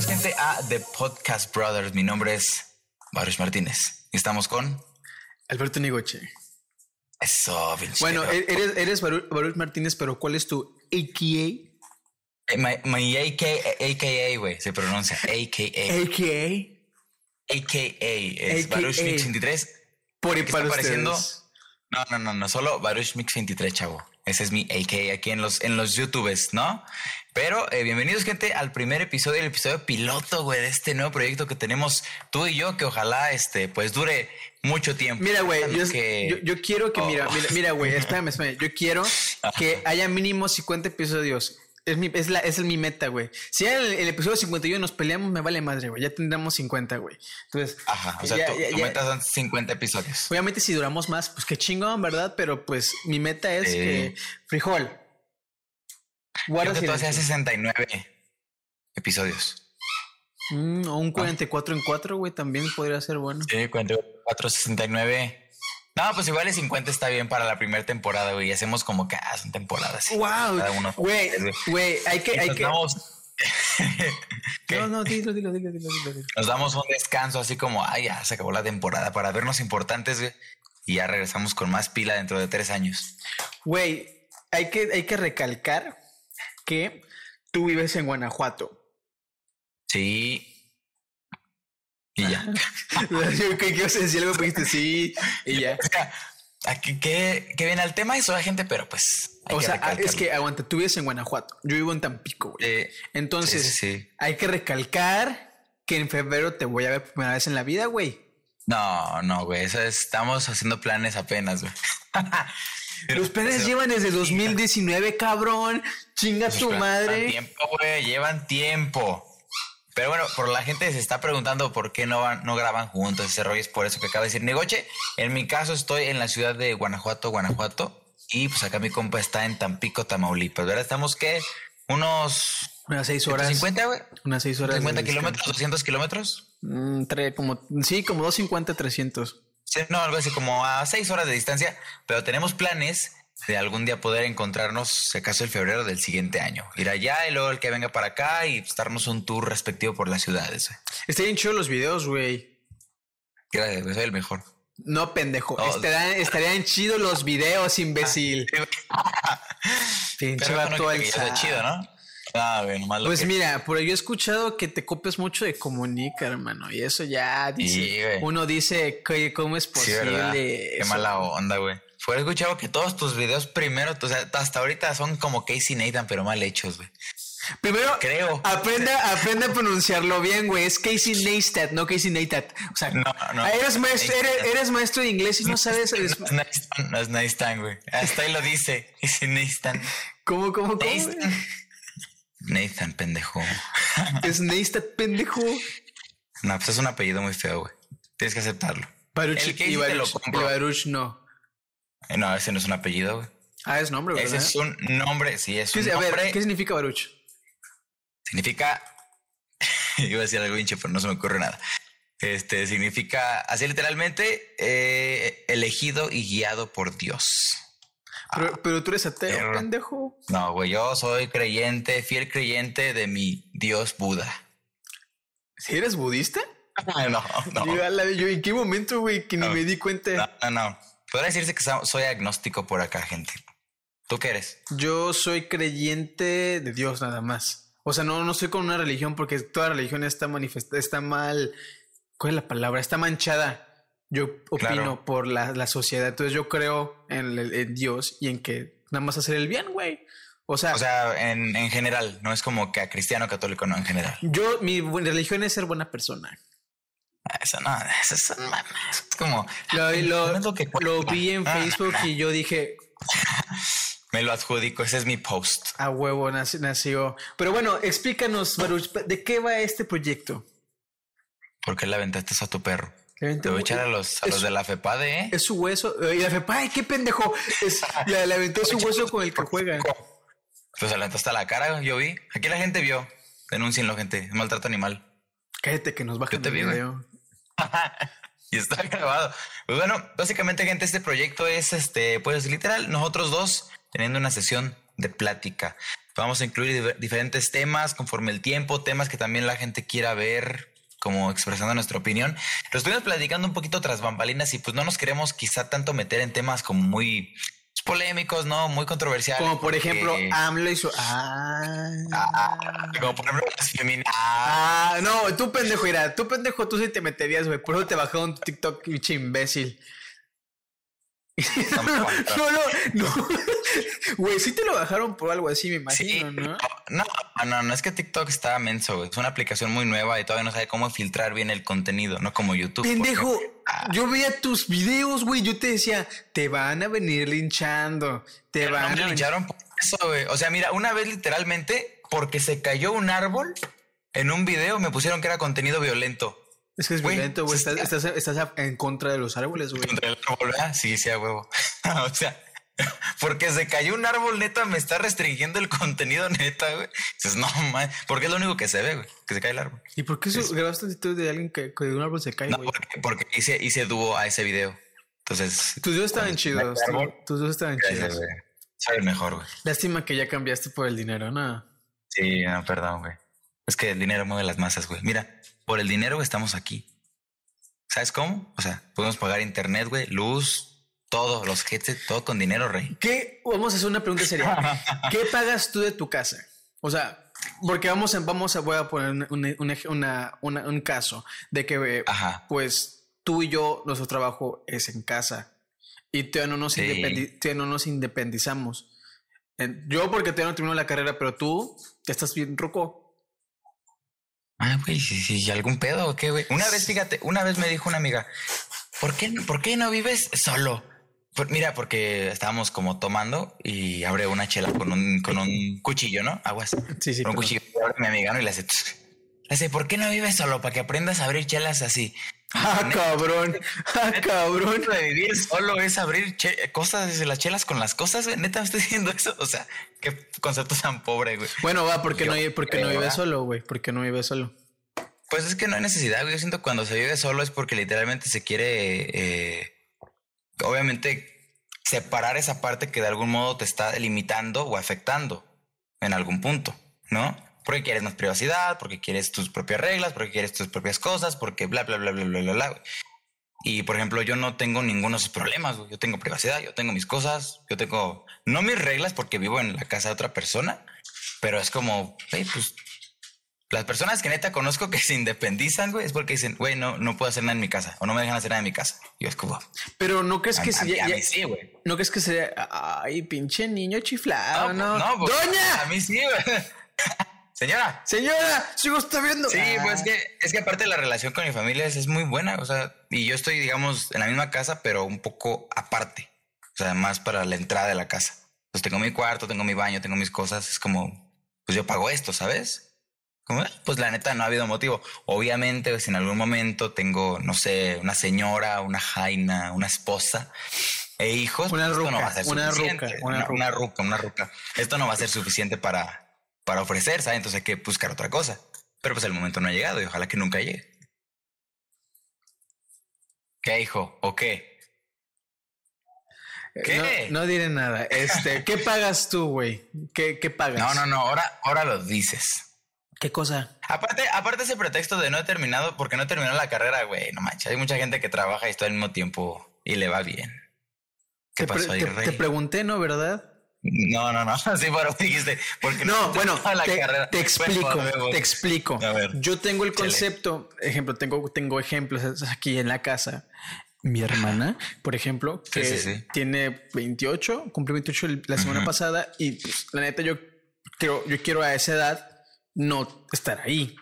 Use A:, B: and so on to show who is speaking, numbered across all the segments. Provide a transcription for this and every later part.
A: Bienvenidos, gente, a The Podcast Brothers. Mi nombre es Baruch Martínez. Estamos con
B: Alberto Nigoche.
A: Eso,
B: Bueno, e-, eres, eres Baruch, Martínez, pero ¿cuál es tu AKA?
A: Mi, AKA, güey, se pronuncia AKA.
B: AKA.
A: AKA es Baruch Mix 23.
B: Por y para
A: apareciendo. No, no, no, no, solo Baruch Mix 23, chavo. Ese es mi AKA aquí en los, en los YouTubes, ¿no? Pero eh, bienvenidos, gente, al primer episodio, el episodio piloto, güey, de este nuevo proyecto que tenemos tú y yo, que ojalá este, pues dure mucho tiempo.
B: Mira, güey, yo, quiero que, mira, mira, mira, güey, espérame, espérame. Yo quiero que haya mínimo 50 episodios es mi, es, la, es mi meta, güey. Si en el, episodio 51 nos peleamos, me vale madre, güey. Ya tendremos 50, güey. Entonces.
A: Ajá. O sea, tu, meta son 50 episodios.
B: Obviamente, si duramos más, pues qué chingón, ¿verdad? Pero pues mi meta es que. Frijol.
A: Creo que tú haces 69 episodios.
B: Mm, o un 44 en 4, güey, también podría ser bueno.
A: Sí, 44, 69. No, pues igual el 50 está bien para la primera temporada, güey. Hacemos como que ah, son temporadas.
B: Wow. Güey, güey, hay que, hay que. no, no, dilo, dilo, dilo, dilo, dilo,
A: Nos damos un descanso así como, ay, ya se acabó la temporada para vernos importantes, güey. Y ya regresamos con más pila dentro de tres años.
B: Güey, hay que, hay que recalcar que tú vives en Guanajuato.
A: Sí, y ya.
B: Yo que decir algo, dijiste sí, y ya.
A: Aquí que, que viene al tema eso la gente, pero pues.
B: O sea, es que aguanta, tú vives en Guanajuato, yo vivo en Tampico, güey. Entonces, hay que recalcar que en febrero te voy a ver por primera vez en la vida, güey.
A: No, no, güey, eso estamos haciendo planes apenas, güey.
B: Los planes llevan desde 2019, cabrón. Chinga tu madre.
A: Llevan tiempo, güey, llevan tiempo. Pero bueno, por la gente se está preguntando por qué no, van, no graban juntos ese rollo. Es por eso que acaba de decir Negoche. En mi caso, estoy en la ciudad de Guanajuato, Guanajuato. Y pues acá mi compa está en Tampico, Tamaulipas. ¿Verdad? Estamos que unos.
B: Unas seis horas.
A: 50, güey.
B: Unas seis horas.
A: 50 kilómetros, 200 kilómetros.
B: Mm, como, sí, como 250, 300.
A: Sí, no, algo así como a seis horas de distancia. Pero tenemos planes de algún día poder encontrarnos, si acaso el febrero del siguiente año. Ir allá y luego el que venga para acá y darnos un tour respectivo por las ciudades.
B: Estarían chidos los videos, güey.
A: Gracias, soy el mejor.
B: No, pendejo. estarían, chidos los videos, imbécil.
A: Pinche vato el chido, ¿no? Ah, malo
B: pues mira, por yo he escuchado que te copias mucho de comunica, hermano, y eso ya dice, uno dice que cómo es posible.
A: Qué mala onda, güey. Fue escuchado que todos tus videos primero, o sea, hasta ahorita son como Casey Nathan, pero mal hechos, güey.
B: Primero, creo. Aprende, aprende a pronunciarlo bien, güey. Es Casey Neistat, no Casey Neistat. O sea, no, no, eres, maestro, eres, maestro de inglés y no sabes.
A: No, es Neistat, güey. Hasta ahí lo dice. Casey Neistat.
B: ¿Cómo, cómo, cómo?
A: Nathan, pendejo.
B: Es Neistat, pendejo.
A: No, pues es un apellido muy feo, güey. Tienes que aceptarlo.
B: Baruch, y Baruch no,
A: ese no es un apellido, güey.
B: Ah, es nombre,
A: ¿verdad? Ese es un nombre, sí, es un nombre. A ver,
B: ¿qué significa Baruch?
A: Significa. Iba a decir algo hinche, pero no se me ocurre nada. Este significa, así literalmente, eh, elegido y guiado por Dios.
B: Pero, ah, tú eres ateo, pendejo.
A: No, güey, yo soy creyente, fiel creyente de mi Dios Buda.
B: ¿Si eres budista?
A: no, no.
B: Yo, ¿En qué momento, güey, que ni me di cuenta?
A: No, no, no. Podría decirse que soy agnóstico por acá, gente. ¿Tú qué eres?
B: Yo soy creyente de Dios nada más. O sea, no, no soy con una religión porque toda religión está manifestada, está mal. ¿Cuál es la palabra? Está manchada. Yo opino por la, sociedad. Entonces yo creo en, Dios y en que nada más hacer el bien, güey. O sea,
A: o sea en, en, general, no es como que a cristiano católico, no, en general.
B: Yo, mi religión es ser buena persona.
A: Eso no, eso es, como
B: lo, lo, vi en Facebook y yo dije
A: me lo adjudico, ese es mi post.
B: A huevo nació. Pero bueno, explícanos, Baruch, ¿de qué va este proyecto?
A: ¿Por qué le aventaste a tu perro? Te voy a echar a los, a los de la FEPADE, ¿eh?
B: Es su hueso. Y la FEPADE, qué pendejo. Es, le, aventó su hueso con el que juega.
A: Pues aventó hasta la cara, yo vi. Aquí la gente vio. Denúncienlo, gente. maltrato animal.
B: Cállate que nos baja el video.
A: Y está grabado. Pues bueno, básicamente, gente, este proyecto es este, pues literal, nosotros dos teniendo una sesión de plática Vamos a incluir diferentes temas conforme el tiempo, temas que también la gente quiera ver, como expresando nuestra opinión. Lo estuvimos platicando un poquito tras bambalinas y pues no nos queremos quizá tanto meter en temas como muy polémicos, ¿no? Muy controversiales.
B: Como por ejemplo, AMLO y su.
A: Ah. ah, como por ejemplo, las
B: Ah, no, tú pendejo, mira, tú pendejo, tú sí te meterías, güey. Por eso te bajaron TikTok, bicho imbécil. No, no, no, Güey, sí te lo bajaron por algo así, me imagino, ¿no?
A: No, no, no, es que TikTok está menso, güey. Es una aplicación muy nueva y todavía no sabe cómo filtrar bien el contenido, no como YouTube.
B: Pendejo, ah. Yo veía tus videos, güey. Yo te decía, te van a venir linchando. Te van
A: a. lincharon por eso, güey. O sea, mira, una vez literalmente, porque se cayó un árbol en un video, me pusieron que era contenido violento.
B: Es que es violento, güey. Estás, estás, en contra de los árboles, güey. ¿Contra el árbol,
A: Sí, sí, a huevo. o sea, porque se cayó un árbol, neta, me está restringiendo el contenido, neta, güey. Dices, no, man, porque es lo único que se ve, güey, que se cae el árbol.
B: ¿Y por qué eso, grabaste un de alguien que, de un árbol se cae, güey?
A: porque, hice, hice dúo a ese video. Entonces.
B: Tus videos estaban chidos. Tus videos estaban chidos.
A: Soy el mejor, güey.
B: Lástima que ya cambiaste por el dinero, ¿no?
A: Sí, no, perdón, güey. Es que el dinero mueve las masas, güey. Mira, por el dinero estamos aquí. ¿Sabes cómo? O sea, podemos pagar internet, güey, luz, todo, los headsets, todo con dinero, rey.
B: ¿Qué? Vamos a hacer una pregunta seria. ¿Qué pagas tú de tu casa? O sea, porque vamos a, vamos a, voy a poner un, caso de que, pues, tú y yo, nuestro trabajo es en casa y todavía no nos, no nos independizamos. Yo porque todavía no termino la carrera, pero tú ya estás bien roco.
A: Ah, güey, si, algún pedo o qué, güey. Una vez, fíjate, una vez me dijo una amiga, ¿por qué, ¿por qué no vives solo? Mira, porque estábamos como tomando y abre una chela con un, con un cuchillo, ¿no? Aguas. Sí, sí. Con un cuchillo. Mi amiga, ¿no? Y le hace, le hace, ¿por qué no vives solo? Para que aprendas a abrir chelas así.
B: Ah, cabrón. Ah, cabrón.
A: De vivir solo es abrir cosas de las chelas con las cosas, güey. Neta, me estoy diciendo eso. O sea, qué concepto tan pobre, güey.
B: Bueno, va, porque no, porque no vive solo, güey. Porque no vive solo.
A: Pues es que no hay necesidad, güey. Yo siento que cuando se vive solo es porque literalmente se quiere, eh, obviamente, separar esa parte que de algún modo te está limitando o afectando en algún punto, ¿no? Porque quieres más privacidad, porque quieres tus propias reglas, porque quieres tus propias cosas, porque bla, bla, bla, bla, bla, bla, bla. Y por ejemplo, yo no tengo ninguno de esos problemas. Yo tengo privacidad, yo tengo mis cosas, yo tengo no mis reglas porque vivo en la casa de otra persona, pero es como, hey, pues las personas que neta conozco que se independizan, güey, es porque dicen, güey, no, no puedo hacer nada en mi casa o no me dejan hacer nada en mi casa. Y yo es como,
B: pero no crees que sería, sí, güey. No crees que sería, ay, pinche niño chiflado, no, no, no doña.
A: A mí sí, güey. Señora.
B: Señora, sigo está viendo.
A: Sí, pues es que, es que aparte la relación con mi familia es, muy buena. O sea, y yo estoy, digamos, en la misma casa, pero un poco aparte. O sea, más para la entrada de la casa. Pues tengo mi cuarto, tengo mi baño, tengo mis cosas. Es como, pues yo pago esto, ¿sabes? Pues la neta no ha habido motivo. Obviamente, pues en algún momento tengo, no sé, una señora, una jaina, una esposa e hijos.
B: Una ruca, no va a ser una,
A: ruca, una, una ruca, una ruca. Esto no va a ser suficiente para para ofrecer, ¿sabes? Entonces hay que buscar otra cosa. Pero pues el momento no ha llegado y ojalá que nunca llegue. ¿Qué, hijo? ¿O qué?
B: Eh, ¿Qué? No, diré nada. Este, ¿qué pagas tú, güey? ¿Qué, ¿Qué, pagas?
A: No, no, no. Ahora, ahora lo dices.
B: ¿Qué cosa?
A: Aparte, aparte ese pretexto de no he terminado porque no he terminado la carrera, güey. No manches. Hay mucha gente que trabaja y está al mismo tiempo y le va bien.
B: ¿Qué pasó ahí, Rey? Te pregunté, ¿no? ¿Verdad?
A: No, no, no. Sí, pero dijiste. Porque
B: no, bueno, te, explico, te explico. Yo tengo el concepto, ejemplo, tengo, tengo ejemplos aquí en la casa. Mi hermana, por ejemplo, que tiene 28, cumplió 28 la semana pasada y pues, la neta yo quiero, yo quiero a esa edad no estar ahí.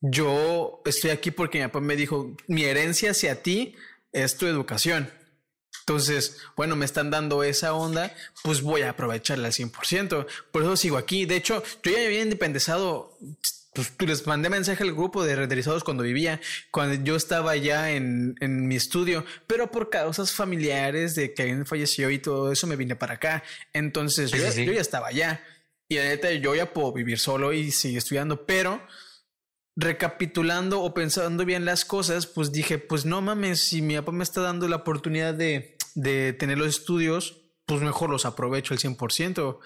B: Yo estoy aquí porque mi papá me dijo, mi herencia hacia ti es tu educación. Entonces, bueno, me están dando esa onda, pues voy a aprovecharla al 100%. Por eso sigo aquí. De hecho, yo ya había independizado, pues les mandé mensaje al grupo de renderizados cuando vivía, cuando yo estaba ya en, en, mi estudio, pero por causas familiares de que alguien falleció y todo eso me vine para acá. Entonces, yo, yo, ya estaba allá. Y la neta, yo ya puedo vivir solo y seguir estudiando, pero recapitulando o pensando bien las cosas, pues dije, pues no mames, si mi papá me está dando la oportunidad de, de tener los estudios, pues mejor los aprovecho al 100%.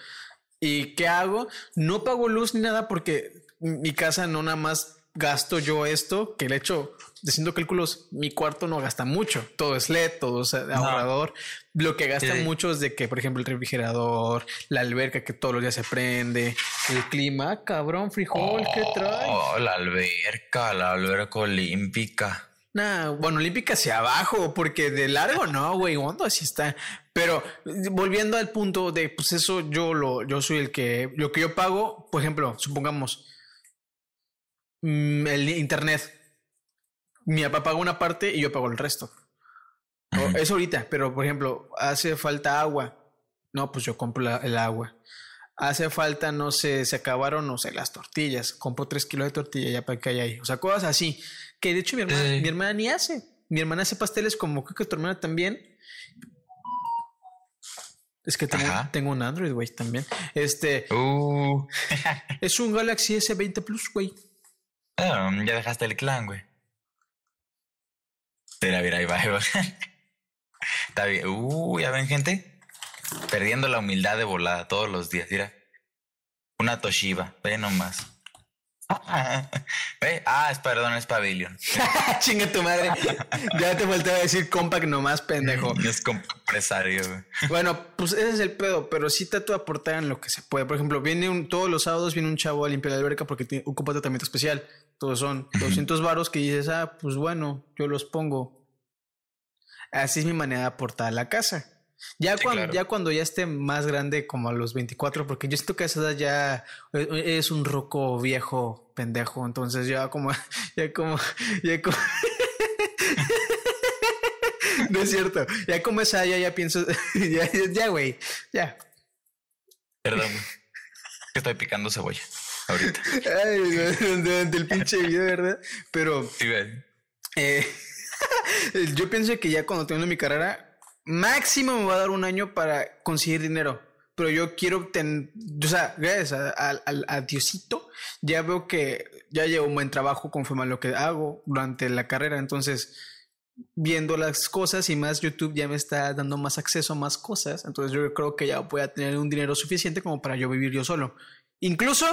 B: ¿Y qué hago? No pago luz ni nada porque mi casa no nada más gasto yo esto, que el hecho, haciendo cálculos, mi cuarto no gasta mucho. Todo es LED, todo es ahorrador. Lo que gasta mucho es de que, por ejemplo, el refrigerador, la alberca que todos los días se prende, el clima, cabrón, frijol, ¿qué trae?
A: Oh, la alberca, la alberca olímpica.
B: Nah, bueno, olímpica hacia abajo, porque de largo no, güey, hondo así está. Pero volviendo al punto de, pues eso yo lo, yo soy el que, lo que yo pago, por ejemplo, supongamos, mm, el internet. Mi papá paga una parte y yo pago el resto. Es ahorita, pero por ejemplo, hace falta agua. No, pues yo compro el agua. Hace falta, no sé, se acabaron, no sé, las tortillas. Compro tres kilos de tortilla ya para que haya ahí. O sea, cosas así. Que de hecho mi hermana, mi hermana ni hace. Mi hermana hace pasteles como creo que tu hermana también. Es que tengo, tengo un Android, güey, también. Este. Uh. es un Galaxy S20 Plus, güey.
A: Ah, ya dejaste el clan, güey. Mira, mira, ahí va, ahí va. Está bien. Uh, ya ven, gente. Perdiendo la humildad de volada todos los días. Mira. Una Toshiba. Ve nomás. Ah, es perdón, es Pavilion.
B: Chinga tu madre. Ya te faltaba decir compact nomás, pendejo.
A: Es compresario.
B: Bueno, pues ese es el pedo, pero sí trato de aportar en lo que se puede. Por ejemplo, viene un, todos los sábados viene un chavo a limpiar la alberca porque tiene, ocupa tratamiento especial. Todos son 200 varos que dices, ah, pues bueno, yo los pongo. Así es mi manera de aportar a la casa. Ya, cuando, ya cuando ya esté más grande, como a los 24, porque yo siento que a esa edad ya eh, es un roco viejo pendejo, entonces ya como, ya como, ya como... no es cierto, ya como esa, ya, ya pienso, ya, ya, güey, ya.
A: Perdón, estoy picando cebolla ahorita.
B: Ay, durante el pinche video, ¿verdad? Pero... eh, yo pienso que ya cuando tengo mi carrera, máximo me va a dar un año para conseguir dinero. Pero yo quiero tener, o sea, gracias a, Diosito, ya veo que ya llevo un buen trabajo conforme a lo que hago durante la carrera. Entonces, viendo las cosas y más YouTube ya me está dando más acceso a más cosas. Entonces, yo creo que ya voy a tener un dinero suficiente como para yo vivir yo solo. Incluso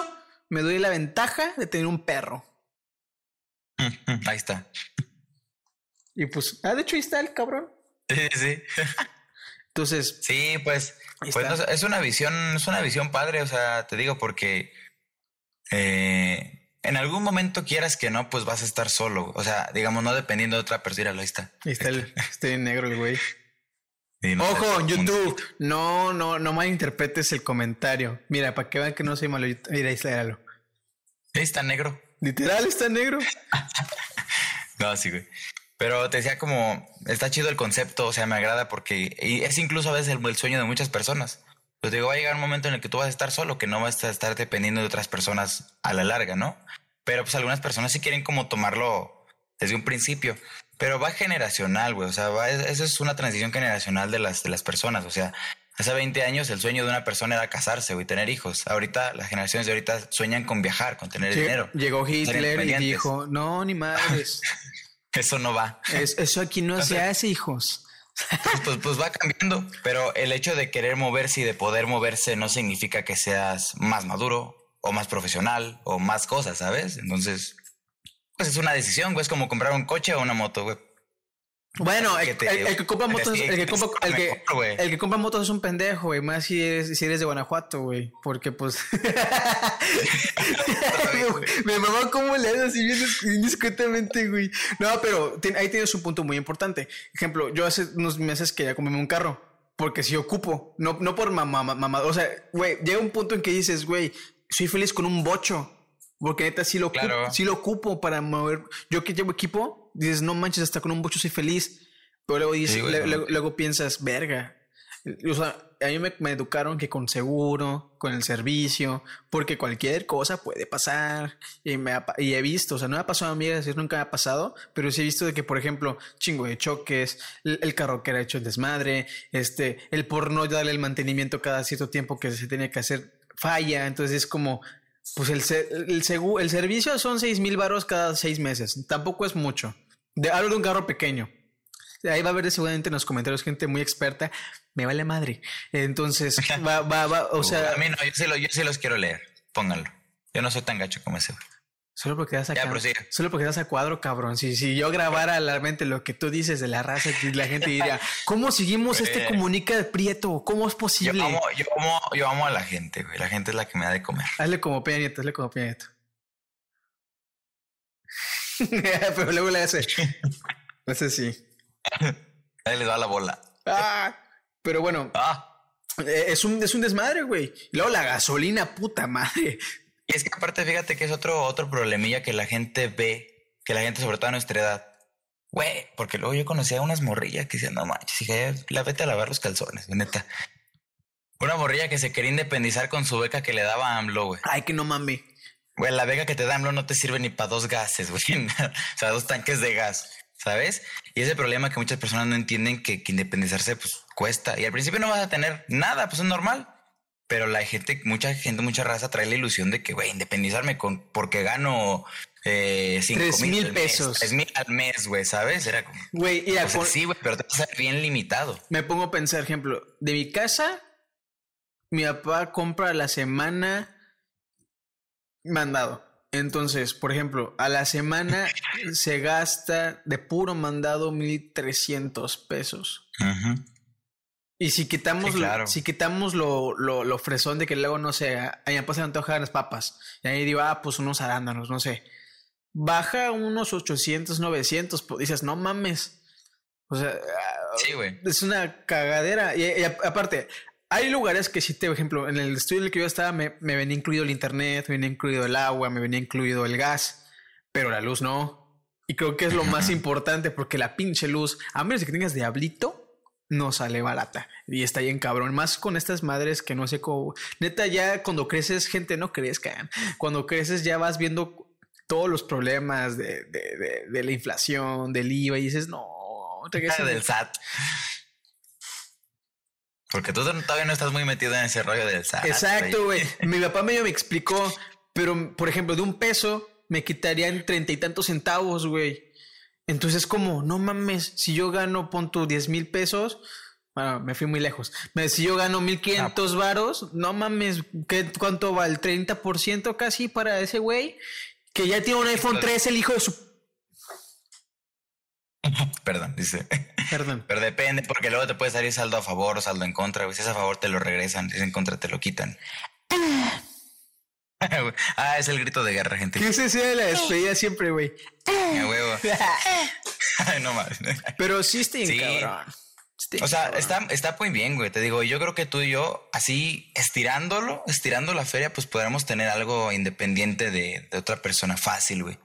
B: me doy la ventaja de tener un perro.
A: Ahí está.
B: Y pues, ah, de hecho, ahí está el cabrón.
A: Sí, sí.
B: Entonces.
A: Sí, pues, pues es una visión, es una visión padre, o sea, te digo, porque eh, en algún momento quieras que no, pues vas a estar solo. O sea, digamos, no dependiendo de otra persona, ahí está.
B: Ahí está el, este negro el güey. Ojo, YouTube. No, no, no malinterpretes el comentario. Mira, para que vean que no soy malo. Mira, ahí está, Ahí
A: está negro.
B: Literal, está negro.
A: no, sí, güey. Pero te decía como, está chido el concepto, o sea, me agrada porque y es incluso a veces el, sueño de muchas personas. Pues digo, va a llegar un momento en el que tú vas a estar solo, que no vas a estar dependiendo de otras personas a la larga, ¿no? Pero pues algunas personas sí quieren como tomarlo desde un principio. Pero va generacional, güey. O sea, va, eso es una transición generacional de las, de las personas. O sea, hace 20 años el sueño de una persona era casarse, güey, tener hijos. Ahorita, las generaciones de ahorita sueñan con viajar, con tener dinero.
B: Llegó Hitler y dijo, no, ni madres.
A: Eso no va.
B: eso aquí no se hace, hijos.
A: Pues, pues, pues, va cambiando, pero el hecho de querer moverse y de poder moverse no significa que seas más maduro o más profesional o más cosas, ¿sabes? Entonces, pues es una decisión, güey. Es como comprar un coche o una moto, güey.
B: Bueno, el, que compra motos, el que compra, el que, compra motos es un pendejo, güey. Más si eres, si eres de Guanajuato, güey. Porque pues. me mamá cómo le haces así bien indiscretamente, güey. No, pero ahí tienes un punto muy importante. Ejemplo, yo hace unos meses quería comprarme un carro. Porque si ocupo, no, no por mamá, mamá. O sea, güey, llega un punto en que dices, güey, soy feliz con un bocho. Porque neta sí lo, ocupo, sí lo ocupo para mover. Yo que llevo equipo, dices, no manches, hasta con un bocho soy feliz. Pero luego, dices, luego, piensas, verga. O sea, a mí me, educaron que con seguro, con el servicio, porque cualquier cosa puede pasar. Y, me y he visto, o sea, no me ha pasado a mí, decir, nunca me ha pasado, pero sí he visto de que, por ejemplo, chingo de choques, el, carro que era hecho el desmadre, este, el por no darle el mantenimiento cada cierto tiempo que se tenía que hacer falla. Entonces es como, pues el, el, el servicio son seis mil baros cada seis meses. Tampoco es mucho. De, hablo de un carro pequeño. Ahí va a haber seguramente en los comentarios gente muy experta. Me vale madre. Entonces, va, va, va, o sea.
A: A mí no, yo sí, lo, yo sí los quiero leer. Pónganlo. Yo no soy tan gacho como ese.
B: Solo porque das a solo porque das a cuadro, cabrón. Si, si yo grabara la mente lo que tú dices de la raza, la gente diría, ¿cómo seguimos este comunica de Prieto? ¿Cómo es posible?
A: Yo amo, yo amo, yo amo a la gente, güey. La gente es la que me da de comer.
B: Hazle como Peña Nieto, hazle como Peña Nieto. Pero luego le hace. Sé si.
A: Ahí le da la bola.
B: Ah, pero bueno. Ah. Eh, es un, es un desmadre, güey. luego la gasolina, puta madre.
A: Y es que aparte, fíjate que es otro, otro problemilla que la gente ve, que la gente, sobre todo a nuestra edad, güey, porque luego yo conocía a unas morrillas que decían, no manches, dije, la vete a lavar los calzones, neta. Una morrilla que se quería independizar con su beca que le daba AMLO, güey.
B: Ay, que no mames.
A: Güey, la beca que te da AMLO no te sirve ni para dos gases, güey. o sea, dos tanques de gas, ¿sabes? Y ese problema que muchas personas no entienden que, que independizarse, pues, cuesta. Y al principio no vas a tener nada, pues es normal. Pero la gente, mucha gente, mucha raza trae la ilusión de que, güey, independizarme con porque gano eh,
B: mil pesos.
A: Tres mil al mes, güey, ¿sabes? Era como.
B: Güey,
A: sí, güey, pero te vas a bien limitado.
B: Me pongo a pensar, ejemplo, de mi casa, mi papá compra a la semana mandado. Entonces, por ejemplo, a la semana se gasta de puro mandado mil trescientos pesos. Ajá. Y si quitamos, lo, si quitamos lo, lo, lo, fresón de que luego, no sé, a mi papá se antojan las papas. Y ahí digo, ah, pues unos arándanos, no sé. Baja unos 800, 900, pues dices, no mames. O sea,
A: sí,
B: es una cagadera. Y, aparte, hay lugares que si te, por ejemplo, en el estudio en el que yo estaba, me, me venía incluido el internet, me venía incluido el agua, me venía incluido el gas, pero la luz no. Y creo que es lo más importante porque la pinche luz, a menos que tengas diablito, no sale barata. Y está bien cabrón. Más con estas madres que no sé cómo. Neta, ya cuando creces, gente, no crezcan. Cuando creces, ya vas viendo todos los problemas de, de, de, la inflación, del IVA, y dices, no,
A: del SAT. Porque tú todavía no estás muy metido en ese rollo del SAT.
B: Exacto, güey. Mi papá medio me explicó, pero por ejemplo, de un peso me quitarían treinta y tantos centavos, güey. Entonces, como, no mames, si yo gano, pon tu 10 mil pesos, bueno, me fui muy lejos. Si yo gano 1500 ah. varos, no mames, ¿qué, ¿cuánto va? ¿El 30% casi para ese güey? Que ya tiene un iPhone 3, el hijo de su...
A: Perdón, dice.
B: Perdón.
A: Pero depende, porque luego te puede salir saldo a favor o saldo en contra. Si es a favor, te lo regresan. Si es en contra, te lo quitan. ah, es el grito de guerra, gente.
B: ¿Qué se de la despedida siempre, güey?
A: huevo. no más.
B: Pero sí estoy cabrón.
A: o sea, está, está muy bien, güey. Te digo, yo creo que tú y yo, así estirándolo, estirando la feria, pues podremos tener algo independiente de, otra persona fácil, güey.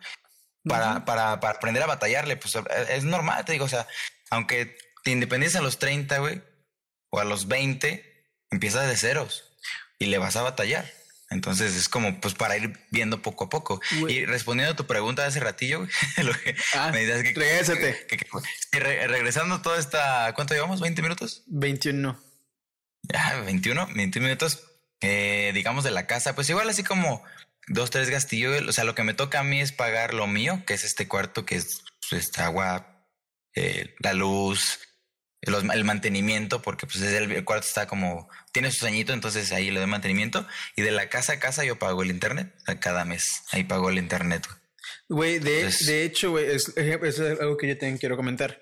A: Para, para, para aprender a batallarle, pues es normal, te digo, o sea, aunque te independices a los 30, güey, o a los 20, empiezas de ceros y le vas a batallar. Entonces es como pues para ir viendo poco a poco. Y respondiendo a tu pregunta de hace ratillo, lo que
B: ah, me dices que, regrésate.
A: regresando toda esta, ¿cuánto llevamos? ¿20 minutos?
B: 21.
A: Ya, 21, 21 minutos, eh, digamos de la casa, pues igual así como dos, tres gastillos. O sea, lo que me toca a mí es pagar lo mío, que es este cuarto, que es pues, agua, eh, la luz, el mantenimiento, porque pues el, cuarto está como, tiene su añito, entonces ahí le doy mantenimiento. Y de la casa a casa yo pago el internet, cada mes, ahí pago el internet.
B: Güey, de, de hecho, güey, es, es, algo que yo también quiero comentar.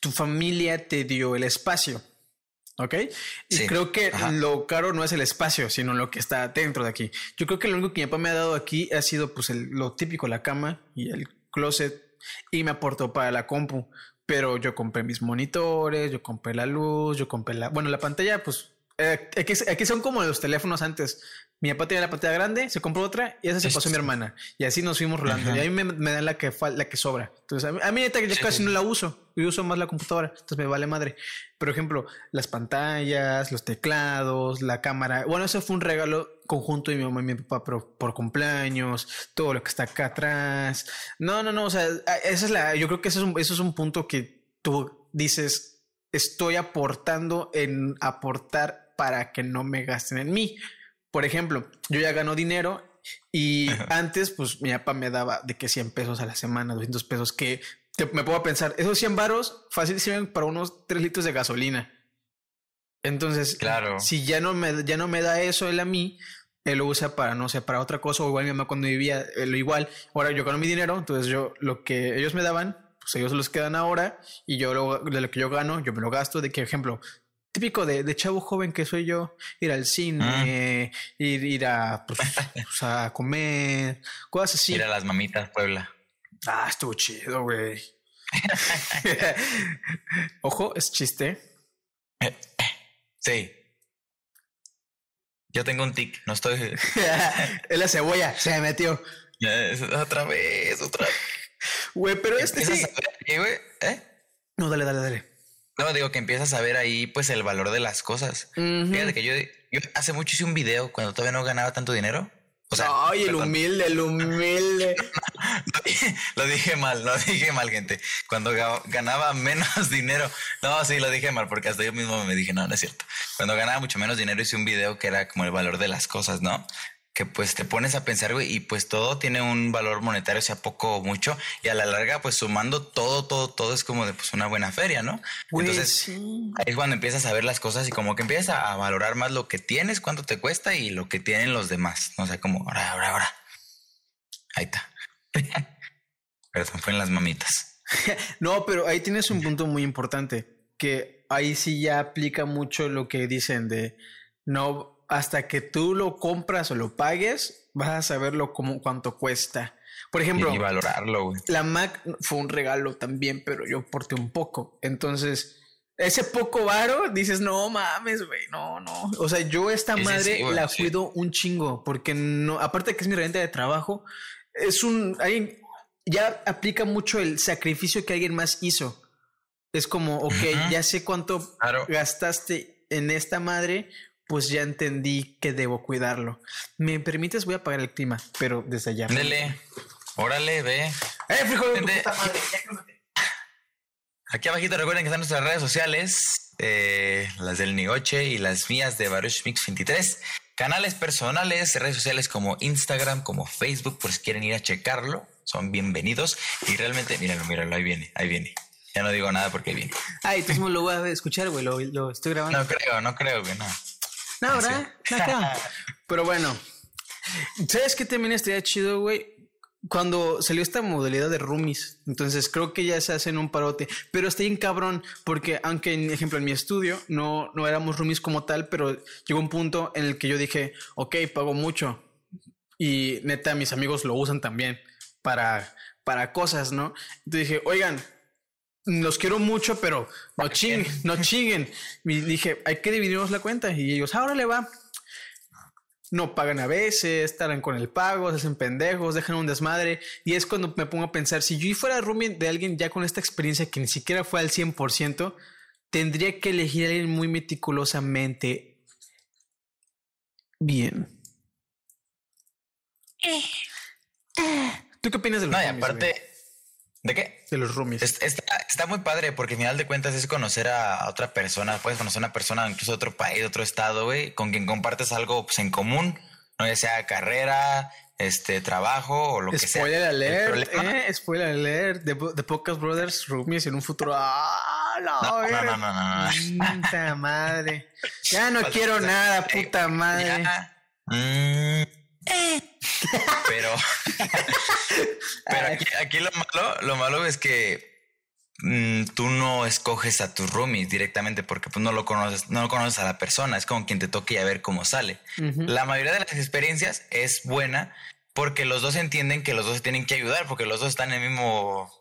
B: Tu familia te dio el espacio. ¿Ok? Y creo que lo caro no es el espacio, sino lo que está dentro de aquí. Yo creo que lo único que mi papá me ha dado aquí ha sido pues lo típico, la cama y el closet y me aportó para la compu pero yo compré mis monitores, yo compré la luz, yo compré la, bueno, la pantalla, pues eh, aquí, aquí, son como los teléfonos antes. Mi papá tenía la pantalla grande, se compró otra y esa se pasó a mi hermana. Y así nos fuimos rolando. Y a mí me, me, dan la que, la que sobra. Entonces, a mí, a mí yo casi no la uso. Yo uso más la computadora. Entonces me vale madre. Por ejemplo, las pantallas, los teclados, la cámara. Bueno, eso fue un regalo conjunto de mi mamá y mi papá pero por cumpleaños, todo lo que está acá atrás. No, no, no. O sea, esa es la. Yo creo que eso es un, eso es un punto que tú dices, estoy aportando en aportar para que no me gasten en mí. Por ejemplo, yo ya gano dinero y antes, pues mi papá me daba de que 100 pesos a la semana, 200 pesos, que me puedo pensar, esos 100 varos fácil sirven para unos 3 litros de gasolina. Entonces, claro. si ya no me, ya no me da eso él a mí, él lo usa para, no sé, para otra cosa, o igual mi mamá cuando vivía, eh, lo igual, ahora yo gano mi dinero, entonces yo, lo que ellos me daban, pues ellos los quedan ahora, y yo lo, de lo que yo gano, yo me lo gasto, de que, ejemplo, típico de, de chavo joven que soy yo, ir al cine, ir, ir a, pues, pues, a comer, cosas así.
A: Ir a las mamitas, Puebla.
B: Ah, estuvo chido, güey. Ojo, es chiste.
A: Sí. Yo tengo un tic, no estoy.
B: es la cebolla, se metió.
A: Otra vez, otra vez.
B: Güey, pero este sí.
A: güey? ¿Eh?
B: No, dale, dale, dale.
A: No, digo que empiezas a ver ahí, pues, el valor de las cosas. Fíjate que yo, yo hace mucho hice un video cuando todavía no ganaba tanto dinero
B: Ay, el humilde, el humilde.
A: lo dije mal, lo dije mal, gente. Cuando ganaba menos dinero. No, sí, lo dije mal, porque hasta yo mismo me dije, no, no es cierto. Cuando ganaba mucho menos dinero hice un video que era como el valor de las cosas, ¿no? Que pues te pones a pensar, güey, y pues todo tiene un valor monetario, sea poco o mucho, y a la larga, pues sumando todo, todo, todo es como de pues una buena feria, ¿no? Entonces, ahí es cuando empiezas a ver las cosas y como que empiezas a, valorar más lo que tienes, cuánto te cuesta y lo que tienen los demás. No sé, como ahora, ahora, ahora. Ahí está. Perdón, fue en las mamitas.
B: no, pero ahí tienes un punto muy importante, que ahí sí ya aplica mucho lo que dicen de no hasta que tú lo compras o lo pagues, vas a saberlo como cuánto cuesta. Por ejemplo,
A: y valorarlo.
B: La Mac fue un regalo también, pero yo porté un poco. Entonces, ese poco varo, dices, no mames, güey, no, no. O sea, yo esta madre la cuido un chingo, porque no, aparte de que es mi renta de trabajo, es un, alguien, ya aplica mucho el sacrificio que alguien más hizo. Es como, ok, ya sé cuánto gastaste en esta madre, pues ya entendí que debo cuidarlo. ¿Me permites? Voy a apagar el clima, pero desde allá.
A: Dele, órale, ve. ¡Eh, frijol de Aquí abajito recuerden que están nuestras redes sociales, eh, las del Nigoche y las mías de Baruch Mix 23. Canales personales, redes sociales como Instagram, como Facebook, por si quieren ir a checarlo, son bienvenidos. Y realmente, míralo, míralo, ahí viene, ahí viene. Ya no digo nada porque viene.
B: Ay, tú mismo lo voy a escuchar, güey, lo, lo, estoy grabando.
A: No creo, no creo, güey, no.
B: No, ¿verdad? Pero bueno, ¿sabes qué también estaría chido, güey? Cuando salió esta modalidad de roomies, entonces creo que ya se hacen un parote, pero está bien cabrón, porque aunque, en ejemplo, en mi estudio no, no éramos roomies como tal, pero llegó un punto en el que yo dije, ok, pago mucho. Y neta, mis amigos lo usan también para, para cosas, ¿no? Entonces dije, oigan, los quiero mucho, pero no chinguen, no chinguen. Y dije, hay que dividirnos la cuenta. Y ellos, ahora le va. No pagan a veces, estarán con el pago, se hacen pendejos, dejan un desmadre. Y es cuando me pongo a pensar, si yo fuera roomie de alguien ya con esta experiencia que ni siquiera fue al 100%, tendría que elegir a alguien muy meticulosamente bien. Eh. ¿Tú qué opinas de
A: los no, aparte, ¿De qué?
B: De los roomies.
A: Está, muy padre porque al final de cuentas es conocer a otra persona. Puedes conocer a una persona incluso de otro país, de otro estado, güey, con quien compartes algo pues, en común, no ya sea carrera, este trabajo o lo que sea.
B: Spoiler alert, eh, spoiler alert de, de Pocas Brothers Roomies en un futuro. ¡Ah, no, no, no, no, no, Puta madre. Ya no quiero nada, puta madre.
A: Mm. Pero, pero aquí, lo malo, lo malo es que mm, tú no escoges a tus roomies directamente porque pues, no lo conoces, no lo conoces a la persona, es como quien te toque y a ver cómo sale. La mayoría de las experiencias es buena porque los dos entienden que los dos se tienen que ayudar, porque los dos están en el mismo,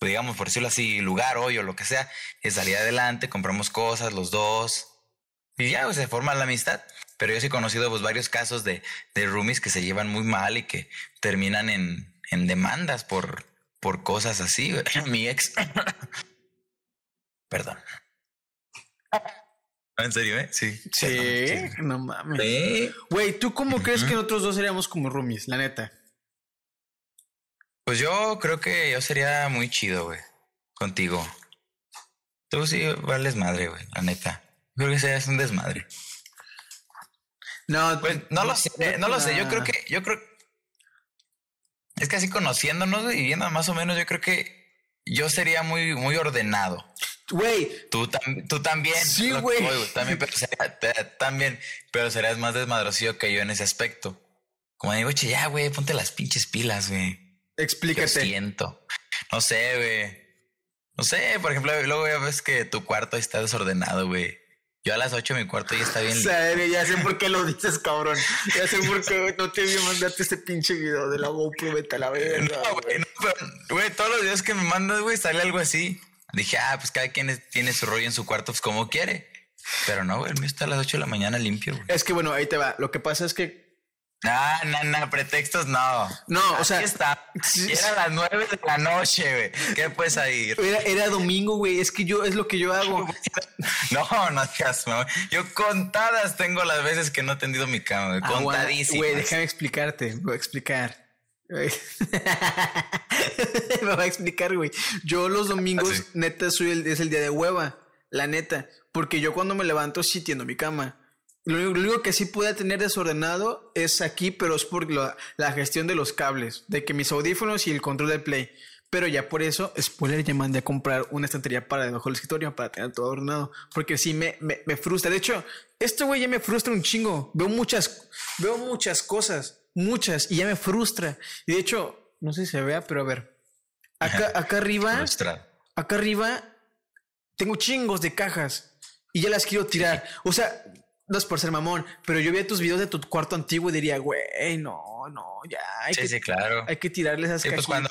A: digamos, por decirlo así, lugar hoy o lo que sea, es salir adelante, compramos cosas los dos y ya pues, se forma la amistad. Pero yo sí he conocido pues, varios casos de, de roomies que se llevan muy mal y que terminan en, en demandas por, por cosas así. Mi ex. Perdón. ¿En serio, eh? Sí.
B: Sí, no mames. Güey, ¿tú cómo crees que nosotros dos seríamos como roomies, la neta?
A: Pues yo creo que yo sería muy chido, güey. Contigo. Tú sí vales madre, güey, la neta. Creo que serías un desmadre. No, pues no lo sé, no lo sé. Yo creo que, yo creo es que así conociéndonos y viendo más o menos, yo creo que yo sería muy, muy ordenado.
B: Güey.
A: Tú, tú también.
B: Sí, güey.
A: También, pero también, pero serás más desmadrocido que yo en ese aspecto. Como digo, che, ya, güey, ponte las pinches pilas, güey.
B: Explícate.
A: siento. No sé, güey. No sé, por ejemplo, luego ya ves que tu cuarto está desordenado, güey. Yo a las 8 mi cuarto ya está bien.
B: Sabe, ya sé por qué lo dices, cabrón. Ya sé por qué no te vi mandarte este pinche video de la GoPro, vete a la verga.
A: No, güey, no, pero, güey, todos los videos que me mandas, güey, sale algo así. Dije, ah, pues cada quien tiene su rollo en su cuarto, pues como quiere. Pero no, güey, el mío está a las 8 de la mañana limpio, güey.
B: Es que bueno, ahí te va. Lo que pasa es que
A: Ah, no, no, pretextos no.
B: No, o sea.
A: Está. Era las nueve de la noche, güey. ¿Qué puedes ir?
B: Era, era domingo, güey. Es que yo, es lo que yo hago.
A: No, no digas, Yo contadas tengo las veces que no he tendido mi cama, güey. Ah, Contadísimas.
B: Güey, déjame explicarte. Voy a explicar. Me voy a explicar, güey. Yo los domingos, ah, neta, soy el, es el día de hueva. La neta. Porque yo cuando me levanto sí tiendo mi cama. Lo único que sí puede tener desordenado es aquí, pero es por la, gestión de los cables, de que mis audífonos y el control del play. Pero ya por eso, spoiler, ya mandé a comprar una estantería para debajo del escritorio para tener todo ordenado. Porque sí me, me, frustra. De hecho, esto güey ya me frustra un chingo. Veo muchas, veo muchas cosas, muchas, y ya me frustra. Y de hecho, no sé si se vea, pero a ver. Acá, acá arriba, acá arriba, tengo chingos de cajas y ya las quiero tirar. O sea, no es por ser mamón, pero yo veía tus videos de tu cuarto antiguo y diría, güey, no, no, ya.
A: Hay sí,
B: que,
A: sí, claro.
B: Hay que tirarle esas pues
A: cuando,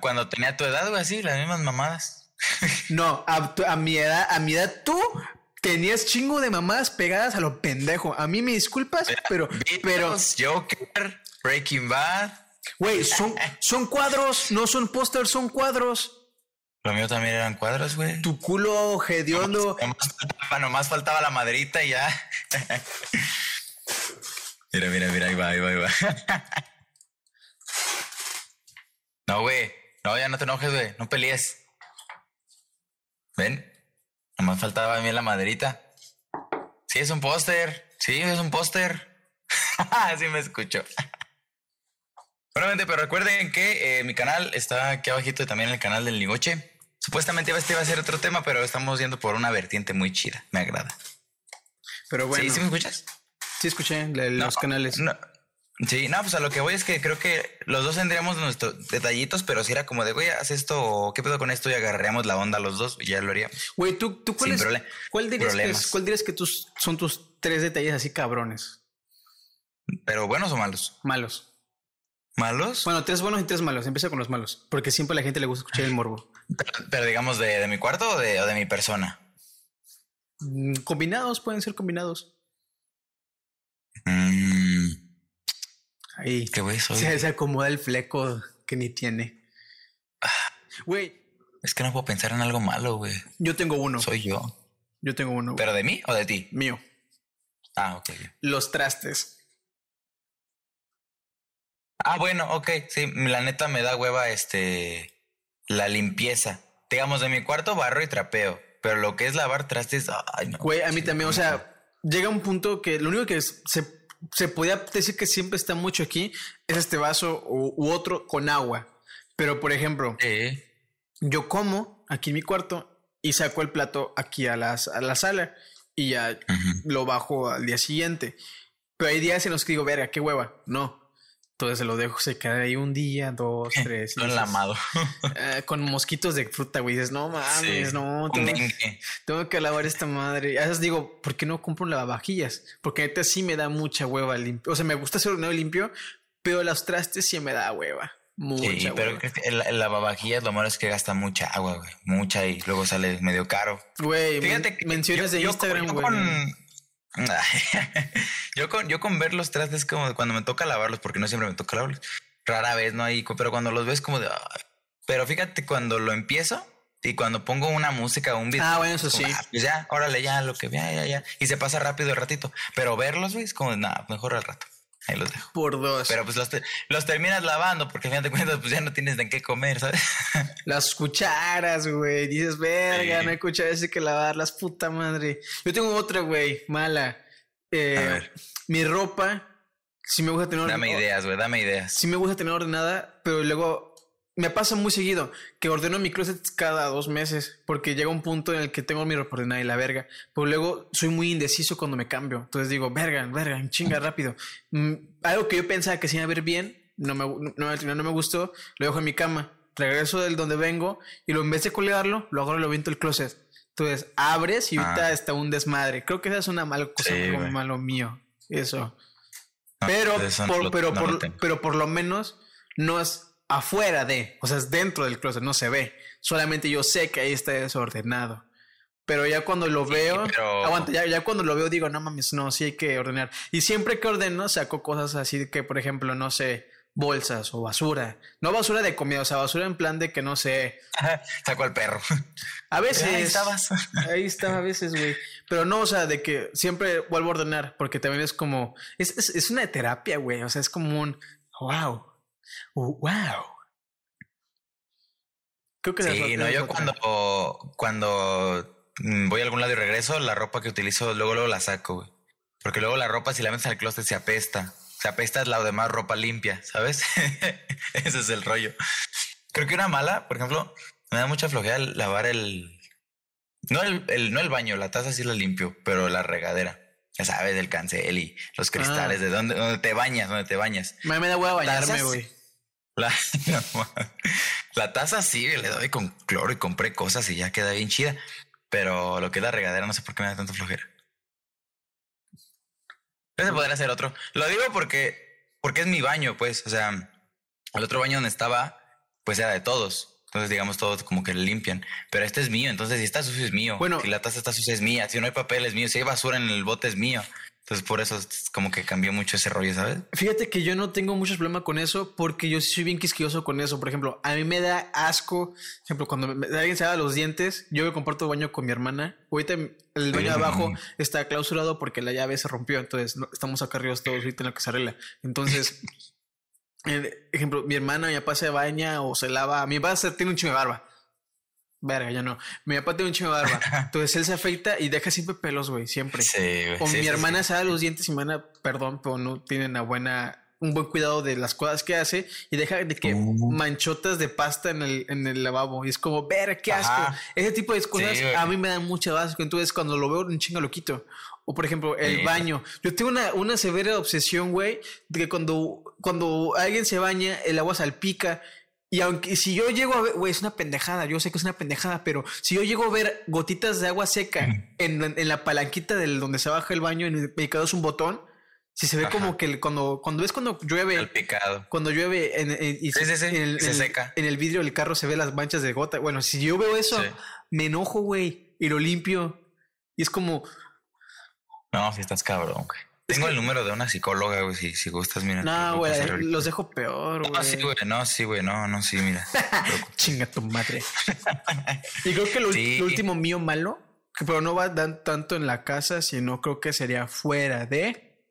A: cuando, tenía tu edad, güey, así, las mismas mamadas.
B: no, a, mi edad, a mi edad tú tenías chingo de mamadas pegadas a lo pendejo. A mí me disculpas, pero, pero.
A: Joker, Breaking Bad.
B: Güey, son, son cuadros, no son pósters, son cuadros.
A: Lo mío también eran cuadros, güey.
B: Tu culo hediondo.
A: Nomás, faltaba la maderita y ya. mira, mira, mira, ahí va, ahí va, ahí va. no, güey. No, ya no te enojes, güey. No pelees. ¿Ven? Nomás faltaba a mí la maderita. Sí, es un póster. Sí, es un póster. Así me escucho. Bueno, pero recuerden que eh, mi canal está aquí abajito y también el canal del Ligoche. Supuestamente este iba a ser otro tema, pero estamos yendo por una vertiente muy chida. Me agrada.
B: Pero bueno.
A: ¿Sí, ¿sí me escuchas?
B: Sí, escuché los canales.
A: sí, no, pues a lo que voy es que creo que los dos tendríamos nuestros detallitos, pero si era como de, güey, haz esto, ¿qué pedo con esto? Y agarraríamos la onda los dos y ya lo haríamos.
B: Güey, ¿tú, tú cuál, es, ¿cuál, dirías que ¿cuál dirías que tus, son tus tres detalles así cabrones?
A: ¿Pero buenos o malos?
B: Malos.
A: ¿Malos?
B: Bueno, tres buenos y tres malos. Empieza con los malos, porque siempre a la gente le gusta escuchar el morbo.
A: Pero, digamos, de, mi cuarto o de, de mi persona.
B: Mm, combinados, pueden ser combinados.
A: Mm.
B: Ahí.
A: Qué güey
B: Se, se, acomoda el fleco que ni tiene. Güey.
A: Es que no puedo pensar en algo malo, güey.
B: Yo tengo uno.
A: Soy yo.
B: Yo tengo uno.
A: ¿Pero de mí o de ti?
B: Mío.
A: Ah, ok.
B: Los trastes.
A: Ah, bueno, ok. Sí, la neta me da hueva este la limpieza. Digamos, de mi cuarto barro y trapeo. Pero lo que es lavar trastes, ay no.
B: Güey, a mí también, o sea, llega un punto que lo único que se, se podía decir que siempre está mucho aquí es este vaso u, otro con agua. Pero por ejemplo, yo como aquí en mi cuarto y saco el plato aquí a, las, a la sala y ya lo bajo al día siguiente. Pero hay días en los que digo, verga, qué hueva. No, entonces se lo dejo se queda ahí un día, dos, tres.
A: No enlamado.
B: Eh, con mosquitos de fruta, güey. Dices, no mames, no. Tengo, que lavar esta madre. A veces digo, ¿por qué no compro lavavajillas? Porque neta sí me da mucha hueva limpio. O sea, me gusta hacer un limpio, pero las trastes sí me da hueva. Mucha sí,
A: pero el, lavavajillas lo malo es que gasta mucha agua, güey. Mucha y luego sale medio caro.
B: Güey, fíjate que menciones de Instagram, güey.
A: yo con yo con ver los trastes como cuando me toca lavarlos, porque no siempre me toca lavarlos. Rara vez no hay, pero cuando los ves como de, pero fíjate cuando lo empiezo y cuando pongo una música o un video.
B: Ah, bueno, eso sí.
A: Ah, pues ya, órale, ya, lo que vea, ya, ya. Y se pasa rápido el ratito. Pero verlos, ves, como nada, mejor al rato. Ahí los dejo.
B: Por dos.
A: Pero pues los, los terminas lavando porque al final de cuentas pues ya no tienes de qué comer, ¿sabes?
B: Las cucharas, güey. Dices, verga, no hay cucharas, hay que lavarlas, puta madre. Yo tengo otra, güey, mala. Eh, mi ropa, sí me gusta tener
A: Dame ideas, güey, dame ideas.
B: Sí me gusta tener ordenada, pero luego me pasa muy seguido que ordeno mi closet cada dos meses porque llega un punto en el que tengo mi ropa ordenada y la verga. Pero luego soy muy indeciso cuando me cambio. Entonces digo, verga, verga, chinga rápido. Mm, algo que yo pensaba que se iba a ver bien, no me, no, no me gustó, lo dejo en mi cama. Regreso del donde vengo y lo en vez de colgarlo, lo agarro y lo viento el closet. Entonces abres y ahorita ah. está un desmadre. Creo que esa es una mala cosa como malo mío. Eso. pero, por, pero, por, pero por lo menos no es afuera de, o sea, es dentro del closet, no se ve. Solamente yo sé que ahí está desordenado. Pero ya cuando lo veo, aguanta, ya, ya, cuando lo veo digo, no mames, no, sí hay que ordenar. Y siempre que ordeno, saco cosas así que, por ejemplo, no sé, bolsas o basura. No basura de comida, o sea, basura en plan de que no sé.
A: Saco al perro.
B: A veces. Ahí estabas. Ahí estaba a veces, güey. Pero no, o sea, de que siempre vuelvo a ordenar, porque también es como. Es, es, es una terapia, güey. O sea, es como un. Wow wow.
A: Creo que sí, no, yo cuando, cuando mm, voy a algún lado y regreso, la ropa que utilizo luego, luego la saco, güey. Porque luego la ropa, si la metes al closet, se apesta. Se apesta es la demás ropa limpia, ¿sabes? Ese es el rollo. Creo que una mala, por ejemplo, me da mucha flojera lavar el. No el, no el baño, la taza sí la limpio, pero la regadera. Ya sabes, del cancel y los cristales, ah. de donde, donde te bañas, donde te bañas.
B: Me, me da huevo bañarme, güey.
A: La, la taza sí, le doy con cloro y compré cosas y ya queda bien chida. Pero lo que es la regadera, no sé por qué me da tanto flojera. Ese podría ser otro. Lo digo porque, porque es mi baño, pues. O sea, el otro baño donde estaba, pues era de todos. Entonces, digamos, todos como que le limpian. Pero este es mío. Entonces, si está sucio, es mío. Bueno, si la taza está sucia, es mía. Si no hay papel, es mío. Si hay basura en el bote, es mío. Entonces por eso es como que cambió mucho ese rollo, ¿sabes?
B: Fíjate que yo no tengo muchos problemas con eso porque yo soy bien quisquilloso con eso. Por ejemplo, a mí me da asco, por ejemplo, cuando alguien se da los dientes, yo me comparto baño con mi hermana. Ahorita el baño de abajo está clausurado porque la llave se rompió, entonces estamos acá arriba todos ahorita en lo que se arregla. Entonces, ejemplo, mi hermana, mi papá se baña o se lava, mi papá tiene un chingo de barba. Verga, ya no. Mi papá tiene un chingo de barba. Entonces él se afeita y deja siempre pelos, güey. Siempre. Sí, güey. O mi hermana se da los dientes y me van perdón, pero no tiene una buena, un buen cuidado de las cosas que hace y deja de que uh. manchotas de pasta en el, en el lavabo. Y es como, ver, qué asco. Ese tipo de cosas a mí me dan mucho asco. Entonces cuando lo veo, un chingo lo quito. O por ejemplo, el baño. Yo tengo una, una severa obsesión, güey, de que cuando, cuando alguien se baña, el agua salpica y aunque si yo llego a ver, güey, es una pendejada, yo sé que es una pendejada, pero si yo llego a ver gotitas de agua seca en, en, la palanquita del donde se baja el baño y me es un botón, si se ve como que cuando, cuando ves cuando llueve,
A: el picado.
B: cuando llueve en, y se, seca. En el vidrio del carro se ve las manchas de gota. Bueno, si yo veo eso, me enojo, güey, y lo limpio. Y es como.
A: No, si estás cabrón, güey. Tengo el número de una psicóloga, güey, si, si gustas, mira.
B: No, güey, los dejo peor, güey.
A: No, sí, güey, no, sí, güey, no, no, sí, mira.
B: Chinga tu madre. y creo que lo, último mío malo, que pero no va tanto en la casa, sino creo que sería fuera de.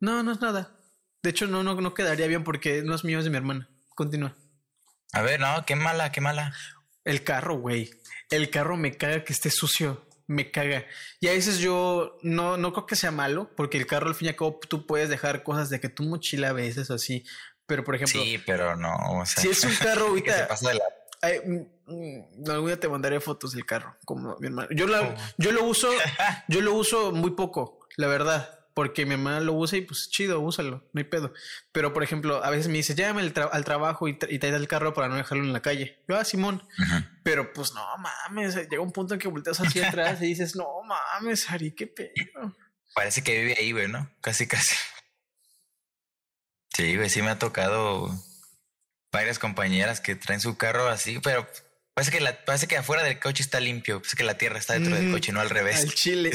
B: No, no es nada. De hecho, no, no, no quedaría bien porque no es mío, es de mi hermana. Continúa.
A: A ver, no, qué mala, qué mala.
B: El carro, güey. El carro me caga que esté sucio me caga. Y a veces yo no, no creo que sea malo, porque el carro al fin y al cabo tú puedes dejar cosas de que tu mochila a veces así. Pero por ejemplo.
A: Sí, pero no. O
B: sea, si es un carro ahorita. se pasa de la... Mm, mm, algún día te mandaré fotos del carro, como mi hermano. Yo, la, yo lo uso, yo lo uso muy poco, la verdad porque mi hermana lo usa y pues chido, úsalo, no hay pedo. Pero por ejemplo, a veces me dice, llévame al trabajo y, y trae el carro para no dejarlo en la calle. Yo, ah, Simón. Pero pues no mames, llega un punto en que volteas hacia atrás y dices, no mames, Ari, qué pedo.
A: Parece que vive ahí, güey, ¿no? Casi, casi. Sí, güey, sí me ha tocado varias compañeras que traen su carro así, pero Parece que, la, parece que afuera del coche está limpio. Parece que la tierra está dentro del coche, no al revés.
B: Al chile.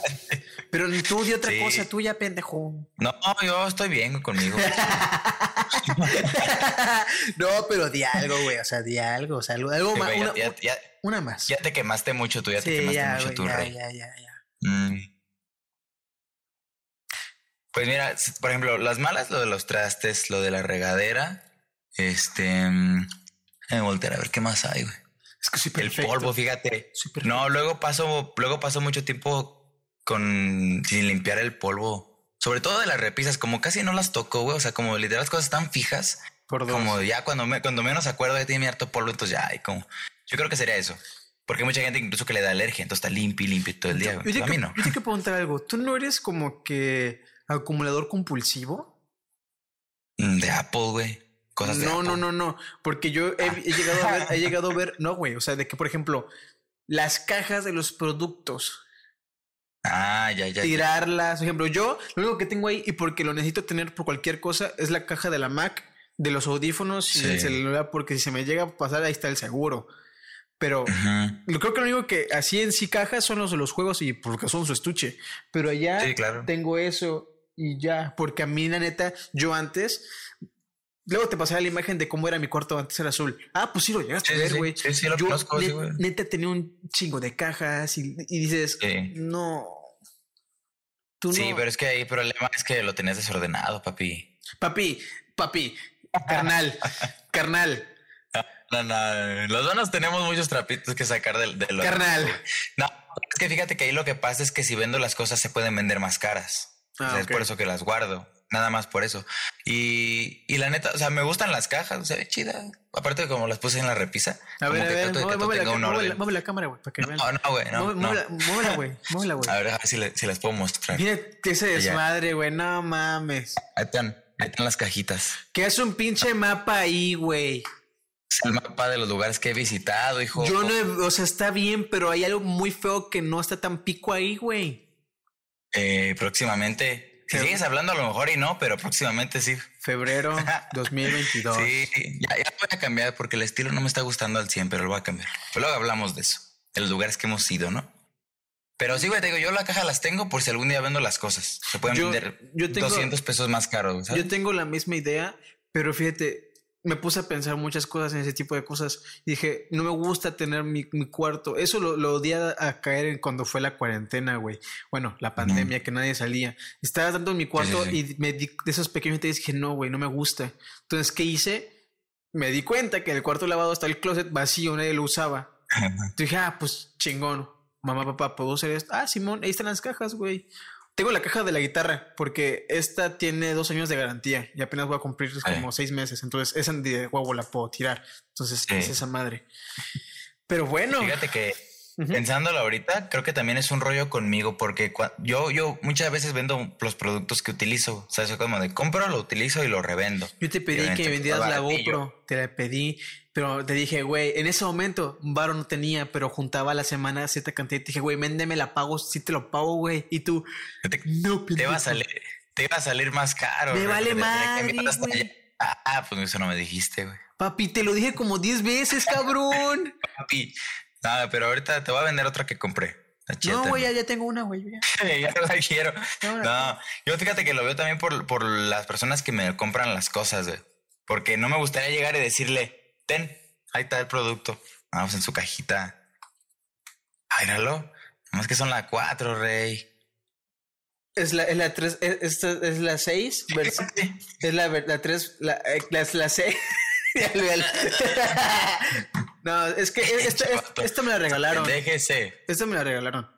B: Pero tú de otra cosa tuya, pendejo.
A: No, yo estoy bien conmigo.
B: no, pero di algo, güey. O sea, di algo. O sea, algo, más. una, más.
A: Ya te quemaste mucho tú, ya te quemaste mucho tú, ya, Ya, ya, ya. Mm. Pues mira, por ejemplo, las malas, lo de los trastes, lo de la regadera, este. Mm, voltear a ver qué más hay, güey. Es que soy perfecto. El polvo, fíjate. no, luego paso, luego paso mucho tiempo con sin limpiar el polvo. Sobre todo de las repisas, como casi no las toco, güey. O sea, como literal las cosas están fijas.
B: Por dos.
A: Como ya cuando, me, cuando menos acuerdo de tiene harto polvo, entonces ya hay como. Yo creo que sería eso. Porque hay mucha gente incluso que le da alergia, entonces está limpio y limpio todo el día.
B: Yo
A: Entonces,
B: te,
A: a mí no.
B: yo te quiero preguntar algo. ¿Tú no eres como que acumulador compulsivo?
A: Mm, De Apple, güey. Cosas de
B: No,
A: Apple.
B: no, no, no. Porque yo he, he llegado a ver, he llegado a ver, no, güey. O sea, de que, por ejemplo, las cajas de los productos,
A: Ah, ya, ya.
B: tirarlas. Por ejemplo, yo lo único que tengo ahí y porque lo necesito tener por cualquier cosa es la caja de la Mac, de los audífonos y
A: Sí.
B: del celular, porque si se me llega a pasar, ahí está el seguro. Pero
A: Ujú.
B: Yo creo que lo único que así en sí cajas son los de los juegos y porque son su estuche. Pero allá
A: Sí, claro.
B: tengo eso y ya. Porque a mí, la neta, yo antes. Luego te pasaba la imagen de cómo era mi cuarto antes era azul. Ah, pues sí lo llegaste
A: Sí,
B: a ver, güey.
A: Sí, sí, lo
B: yo
A: conozco, sí,
B: net-
A: güey.
B: neta tenía un chingo de cajas y, y dices, no. Tú
A: Sí,
B: no.
A: pero es que ahí el problema es que lo tenías desordenado, papi.
B: Papi, papi, carnal, carnal,
A: No, no, los donos tenemos muchos trapitos que sacar del de
B: carnal.
A: No, es que fíjate que ahí lo que pasa es que si vendo las cosas se pueden vender más caras. O
B: Ah,
A: sea. Es por eso que las guardo. Nada más por eso. Y, y la neta, o sea, me gustan las cajas, se ve chida. Aparte de como las puse en la repisa.
B: A ver, a ver, mueve, la, mueve mueve cámara, güey, para que vean.
A: No, no, güey, no,
B: Mueve-
A: no.
B: güey, muévela, güey.
A: A ver, a ver si, le- si las puedo mostrar.
B: Mira ese desmadre, güey. No mames.
A: Ahí están, ahí están las cajitas.
B: Que es un pinche mapa ahí, güey.
A: Es el mapa de los lugares que he visitado, hijo.
B: Yo no, he- o sea, está bien, pero hay algo muy feo que no está tan pico ahí, güey.
A: Eh, próximamente. Si sigues hablando, a lo mejor y no, pero próximamente sí.
B: Febrero 2022.
A: Sí, ya, ya voy a cambiar porque el estilo no me está gustando al 100, pero lo voy a cambiar. Pero luego hablamos de eso, de los lugares que hemos ido, ¿no? Pero sí, güey, te digo, yo la caja las tengo por si algún día vendo las cosas. Se pueden
B: Yo-
A: vender
B: yo tengo-
A: 200 pesos más caros.
B: Yo tengo la misma idea, pero fíjate, me puse a pensar muchas cosas en ese tipo de cosas. Dije, no me gusta tener mi, mi cuarto. Eso lo, lo a caer en cuando fue la cuarentena, güey. Bueno, la pandemia, que nadie salía. Estaba tanto en mi cuarto
A: sí.
B: y me di de esos pequeños detalles dije, no, güey, no me gusta. Entonces, ¿qué hice? Me di cuenta que el cuarto lavado está el closet vacío, nadie lo usaba. Entonces dije, ah, pues chingón. Mamá, papá, ¿puedo hacer esto? Ah, Simón, ahí están las cajas, güey. Tengo la caja de la guitarra porque esta tiene dos años de garantía y apenas voy a cumplir como seis meses. Entonces, esa de huevo la puedo tirar. Entonces, es esa madre. Pero bueno,
A: Fíjate que Pensándolo ahorita, creo que también es un rollo conmigo porque yo, yo muchas veces vendo los productos que utilizo. O sea, eso como de compro, lo utilizo y lo revendo.
B: yo te pedí que
A: pues,
B: vendieras la
A: baratillo.
B: GoPro, te la pedí, pero te dije, güey, en ese momento un varo no tenía, pero juntaba a la semana cierta cantidad. Te dije, güey, véndeme la pago, sí te lo pago, güey. Y tú,
A: Te,
B: no,
A: te va a salir, te va a salir más caro.
B: Me vale
A: allá. Ah, pues eso no me dijiste, güey.
B: Papi, te lo dije como 10 veces, cabrón.
A: Papi, nada, pero ahorita te voy a vender otra que compré.
B: No, güey, ya, ya tengo una, güey. ya.
A: la quiero.
B: No, la-
A: No, yo fíjate que lo veo también por, por las personas que me compran las cosas, güey. Porque no me gustaría llegar y decirle, ten, ahí está el producto. Vamos en su cajita. Míralo. Nomás que son la 4, rey.
B: Es la, es la 3, es, esta es la 6, es la, ver- la 3, la, eh, la, es la 6. no, es que esta, esta, esta me la regalaron.
A: Déjese.
B: Esta me la regalaron.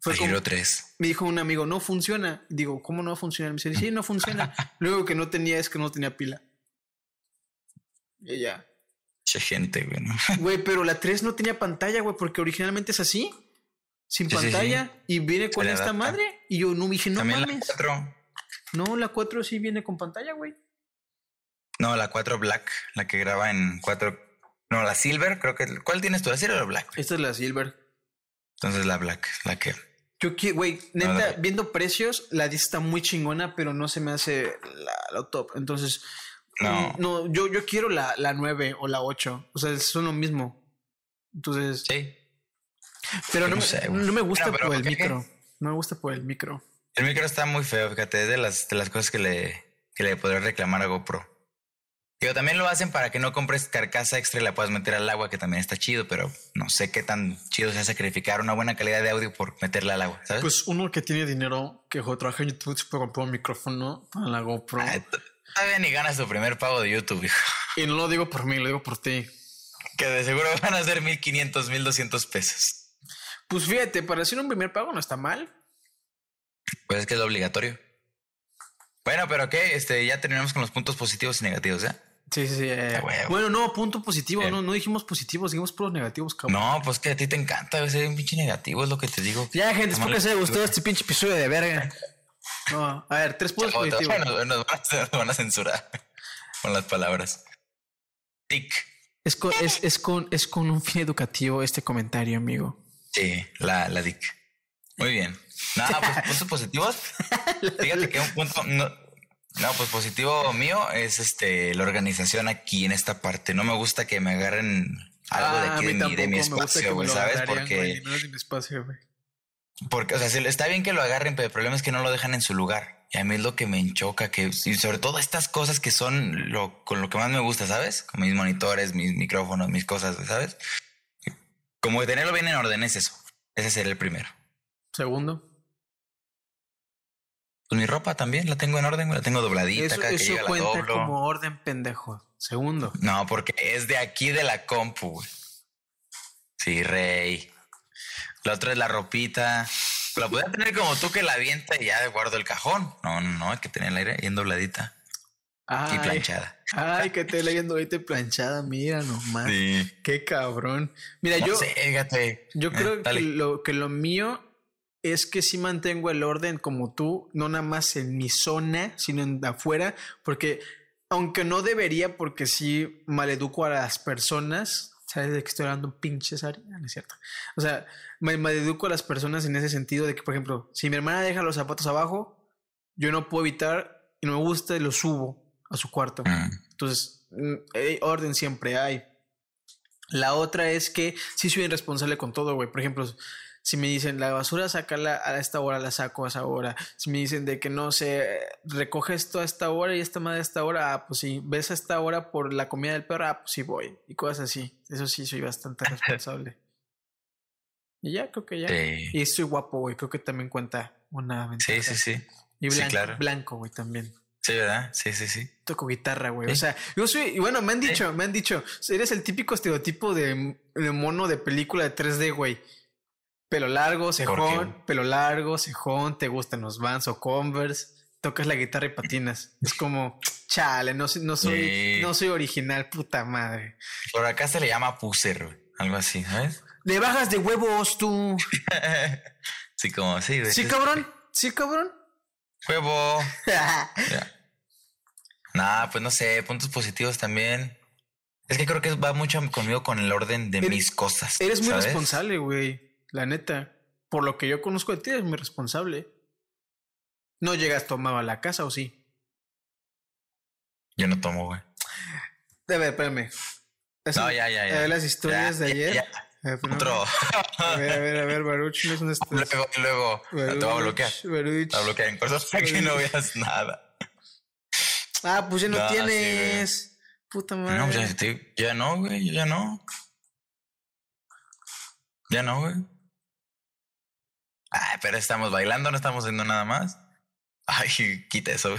B: Fue como,
A: Giro 3.
B: me dijo un amigo, no funciona. Digo, ¿cómo no va a funcionar? Me dice, sí, no funciona. Luego que no tenía es que no tenía pila. Y ya.
A: Che gente, güey. ¿no?
B: Güey, pero la 3 no tenía pantalla, güey, porque originalmente es así. Sin
A: Sí, sí,
B: pantalla. Y viene con esta madre. Y yo no dije, no
A: También la
B: mames.
A: 4.
B: No, la 4 sí viene con pantalla, güey.
A: No, la 4 Black, la que graba en 4. No, la Silver, creo que. ¿Cuál tienes tú? ¿La Silver o la Black?
B: Esta es la Silver.
A: Entonces la Black, la que.
B: Yo quiero, güey, neta,
A: la-
B: viendo precios, la 10 está muy chingona, pero no se me hace la, la top. Entonces,
A: No.
B: no, yo, yo quiero la, la 9 o la 8. O sea, son lo mismo. Entonces,
A: Sí.
B: pero no,
A: no
B: me,
A: sé, güey.
B: no me gusta
A: pero
B: por el micro. No me gusta por el micro.
A: El micro está muy feo, fíjate, de las, de las cosas que le, que le podría reclamar a GoPro. Digo, también lo hacen para que no compres carcasa extra y la puedas meter al agua, que también está chido, pero no sé qué tan chido sea sacrificar una buena calidad de audio por meterla al agua, ¿sabes?
B: Pues uno que tiene dinero, que trabaja en YouTube, se puede comprar un micrófono para la GoPro.
A: Ay, t- todavía ni ganas tu primer pago de YouTube, hijo.
B: Y no lo digo por mí, lo digo por ti.
A: Que de seguro van a ser 1500, 1200 pesos.
B: Pues fíjate, para hacer un primer pago no está mal.
A: Pues es que es lo obligatorio. Bueno, pero ¿qué? Este, ya terminamos con los puntos positivos y negativos, ¿eh?
B: Sí, sí, sí. eh, bueno, no, punto positivo,
A: Eh.
B: no, no dijimos positivos, dijimos puros negativos, cabrón.
A: No, pues que a ti te encanta ser un pinche negativo, es lo que te digo.
B: Ya, gente, espero que les haya gustado este pinche episodio de verga. No, a ver, tres puntos
A: te-
B: positivos.
A: Nos, nos van a, nos van a censurar con las palabras. Tic.
B: Es con, es, es, con, es con un fin educativo este comentario, amigo.
A: Sí, la, la DIC. Muy bien. Nada, pues puntos positivos. Fíjate que un punto. No, no, pues positivo mío es este la organización aquí en esta parte. No me gusta que me agarren algo de
B: Ah,
A: aquí de mi, de espacio, güey, ¿sabes? Porque,
B: de mi espacio, güey.
A: porque, o sea, está bien que lo agarren, pero el problema es que no lo dejan en su lugar. Y a mí es lo que me enchoca, que y sobre todo estas cosas que son lo con lo que más me gusta, ¿sabes? Con mis monitores, mis micrófonos, mis cosas, ¿sabes? Como que tenerlo bien en orden es eso. Ese sería el primero.
B: Segundo.
A: Pues mi ropa también la tengo en orden, la tengo dobladita,
B: Eso,
A: cada que
B: eso
A: llega la doblo.
B: como orden pendejo. Segundo.
A: No, porque es de aquí de la compu. Sí, rey. La otra es la ropita. La podría tener como tú que la avienta y ya guardo el cajón. No, no, no, hay que tener el aire bien dobladita y
B: Ay,
A: planchada.
B: ay, que te leyendo ahorita planchada, mira nomás.
A: Sí.
B: Qué cabrón. Mira,
A: No
B: yo,
A: sé,
B: yo
A: Eh,
B: creo que lo, que lo mío es que sí mantengo el orden como tú, no nada más en mi zona, sino en afuera, porque aunque no debería, porque sí maleduco a las personas, ¿sabes de qué estoy hablando? Pinches Ari? Ah, no es cierto. O sea, me maleduco a las personas en ese sentido de que, por ejemplo, si mi hermana deja los zapatos abajo, yo no puedo evitar y no me gusta y los subo a su cuarto.
A: Mm,
B: Entonces, mm, eh, orden siempre hay. La otra es que sí soy irresponsable con todo, güey. Por ejemplo, si me dicen la basura, sácala a esta hora, la saco a esa hora. Si me dicen de que no sé, recoge esto a esta hora y esta madre a esta hora, ah, pues sí. Ves a esta hora por la comida del perro, ah, pues sí voy. Y cosas así. Eso sí, soy bastante responsable. y ya, creo que ya.
A: sí.
B: Y soy guapo, güey. Creo que también cuenta una ventaja.
A: sí, sí, sí.
B: Y
A: Sí,
B: blanco,
A: claro.
B: blanco, güey, también
A: Sí, ¿verdad? Sí, sí, sí.
B: toco guitarra, güey. O
A: Sí.
B: sea, yo soy, y bueno, me han dicho, me han dicho, eres el típico estereotipo de, de mono de película de 3D, güey. Pelo largo, cejón, pelo largo, cejón, te gustan los Vans o Converse, tocas la guitarra y patinas. Es como, chale, no, soy- no soy, no soy original, puta madre.
A: Por acá se le llama puser. Algo así, ¿sabes?
B: Le bajas de huevos tú.
A: sí, como sí, güey.
B: Sí, cabrón. Sí, cabrón.
A: Huevo. Nah, pues no sé, puntos positivos también. Es que creo que va mucho conmigo con el orden de
B: Eres-
A: mis cosas.
B: Eres muy responsable, güey. La neta. Por lo que yo conozco de ti, eres muy responsable. No llegas tomado a la casa, ¿o sí?
A: Yo no tomo, güey.
B: A ver, espérame. Así,
A: No, ya, ya, ya.
B: A ver las historias
A: Ya,
B: de ayer.
A: ya.
B: Ver, espérame.
A: Otro.
B: A ver, a ver, a ver, Baruch, no es una
A: luego, luego. Te voy a bloquear. Te
B: Baruch.
A: a bloquear en cosas para que no veas nada.
B: Ah, pues ya no,
A: No, sí,
B: tienes. Puta madre.
A: No, pues ya, te- ya no, güey. Ya no. Ya no, güey. Ay, pero estamos bailando, no estamos haciendo nada más. Ay, quita eso.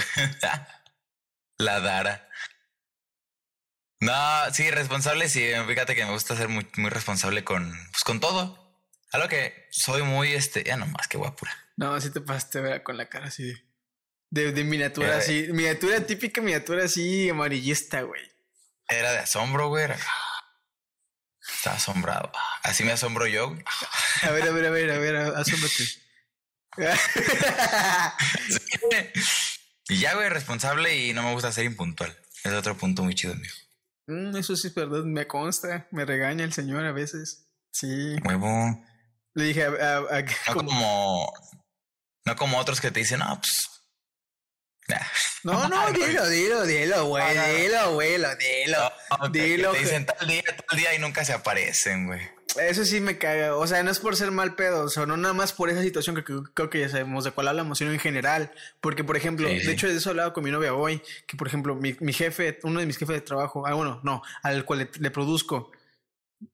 A: La Dara. No, sí, responsable, sí. Fíjate que me gusta ser muy, muy responsable con, pues, con todo. Algo que soy muy, este, ya no más que guapura.
B: No, así te pasaste ver con la cara así de. De, de miniatura
A: Eh.
B: así. Miniatura típica, miniatura así amarillista, güey.
A: Era de asombro, güey. era- Estaba asombrado. Así me asombro yo.
B: A ver, a ver, a ver, a ver, asómbrate.
A: y ya, güey, responsable y no me gusta ser impuntual. Es otro punto muy chido mío.
B: Mm, eso sí es verdad, me consta, me regaña el señor a veces. Sí.
A: Huevo.
B: Le dije a, a- a-
A: No
B: como-
A: como, no como otros que te dicen, no, pues. Nah".
B: No, no, dilo, dilo, dilo, güey, dilo, güey, lo- dilo.
A: No, que-
B: Dilo,
A: que te dicen tal día, tal día y nunca se aparecen, güey.
B: Eso sí me caga. O sea, no es por ser mal pedo, o sea, no nada más por esa situación que, creo que ya sabemos de cuál hablamos, sino en general. Porque, por ejemplo,
A: Sí, sí.
B: de hecho, de eso hablaba con mi novia hoy, que por ejemplo, mi, mi jefe, uno de mis jefes de trabajo, ah, bueno, no, al cual le, le produzco,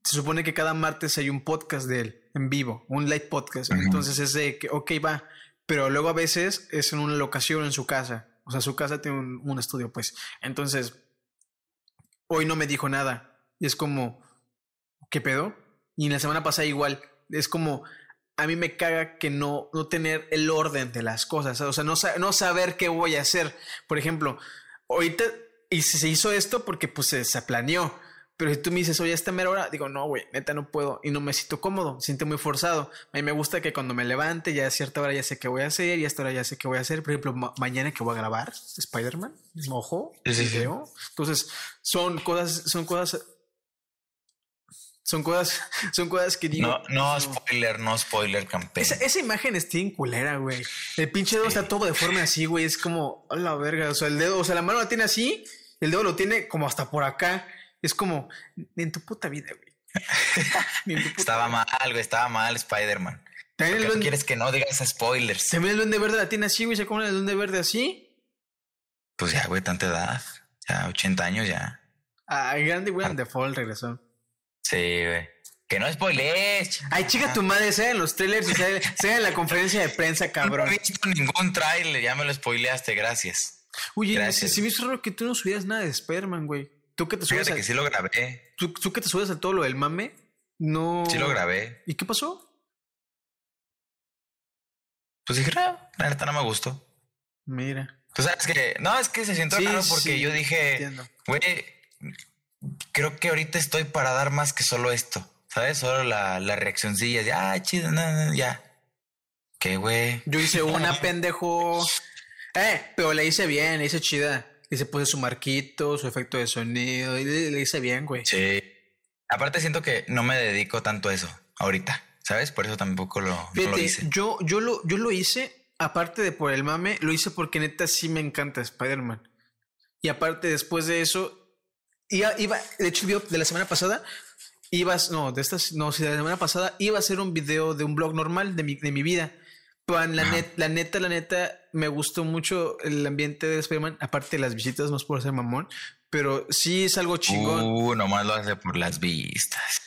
B: se supone que cada martes hay un podcast de él en vivo, un live podcast. Entonces es de que, ok, va, pero luego a veces es en una locación en su casa. O sea, su casa tiene un, estudio, pues. Entonces, hoy no me dijo nada. Y es como, ¿qué pedo? Y en la semana pasada igual. Es como, a mí me caga que no, no tener el orden de las cosas, o sea, no, no saber qué voy a hacer. Por ejemplo, ahorita, y se hizo esto porque pues se, planeó, pero si tú me dices, oye, esta mera hora, digo, no, güey, neta no puedo y no me siento cómodo, me siento muy forzado. A mí me gusta que cuando me levante, ya a cierta hora ya sé qué voy a hacer y a esta hora ya sé qué voy a hacer. Por ejemplo, mañana que voy a grabar Spider-Man, ojo, Entonces, son cosas, son cosas son cosas, son cosas que
A: digo. No, no, spoiler, no spoiler, campeón.
B: Esa, imagen está en culera, güey. El pinche dedo está todo deforme así, güey. Es como, a la verga. O sea, el dedo, o sea, la mano la tiene así, el dedo lo tiene como hasta por acá. Es como, en tu puta vida,
A: güey. estaba mal, güey, estaba mal Spider-Man. También el quieres que no digas spoilers.
B: También el duende verde la tiene así, güey. ¿Se come el duende verde así?
A: Pues ya, güey, tanta edad. Ya, 80 años ya.
B: Ah, grande, güey, de Fall regresó.
A: Sí, güey. Que no spoilees.
B: Ay, chica, tu madre, sea en los trailers y sea, en la conferencia de prensa, cabrón.
A: No he visto ningún trailer, ya me lo spoileaste, gracias.
B: Oye, si me hizo raro que tú no subías nada de Spider-Man, güey. Tú que te subes.
A: que sí lo grabé.
B: ¿tú, tú que te subes a todo lo del mame, no.
A: Sí lo grabé.
B: ¿Y qué pasó?
A: Pues dije, no, la neta no me gustó.
B: Mira.
A: Tú sabes que. No, es que se siente raro porque yo dije, güey creo que ahorita estoy para dar más que solo esto. ¿Sabes? Solo la, la reaccioncilla de, ah, chido, no, ya. ¿Qué, güey?
B: Yo hice una, pendejo. Eh, pero le hice bien, le hice chida. Y se puse su marquito, su efecto de sonido, y le, hice bien, güey.
A: Sí. Aparte siento que no me dedico tanto a eso ahorita, ¿sabes? Por eso tampoco lo, lo hice.
B: Yo, yo, lo, yo lo hice, aparte de por el mame, lo hice porque neta sí me encanta Spider-Man. Y aparte después de eso, Iba, iba, de hecho, el de la semana pasada, ibas, no, de estas, no, si de la semana pasada iba a ser un video de un blog normal de mi, de mi vida. Pero la, net, la neta, la neta, me gustó mucho el ambiente de Spider-Man, aparte de las visitas, no es por ser mamón, pero sí es algo chingón.
A: Uh, nomás lo hace por las vistas.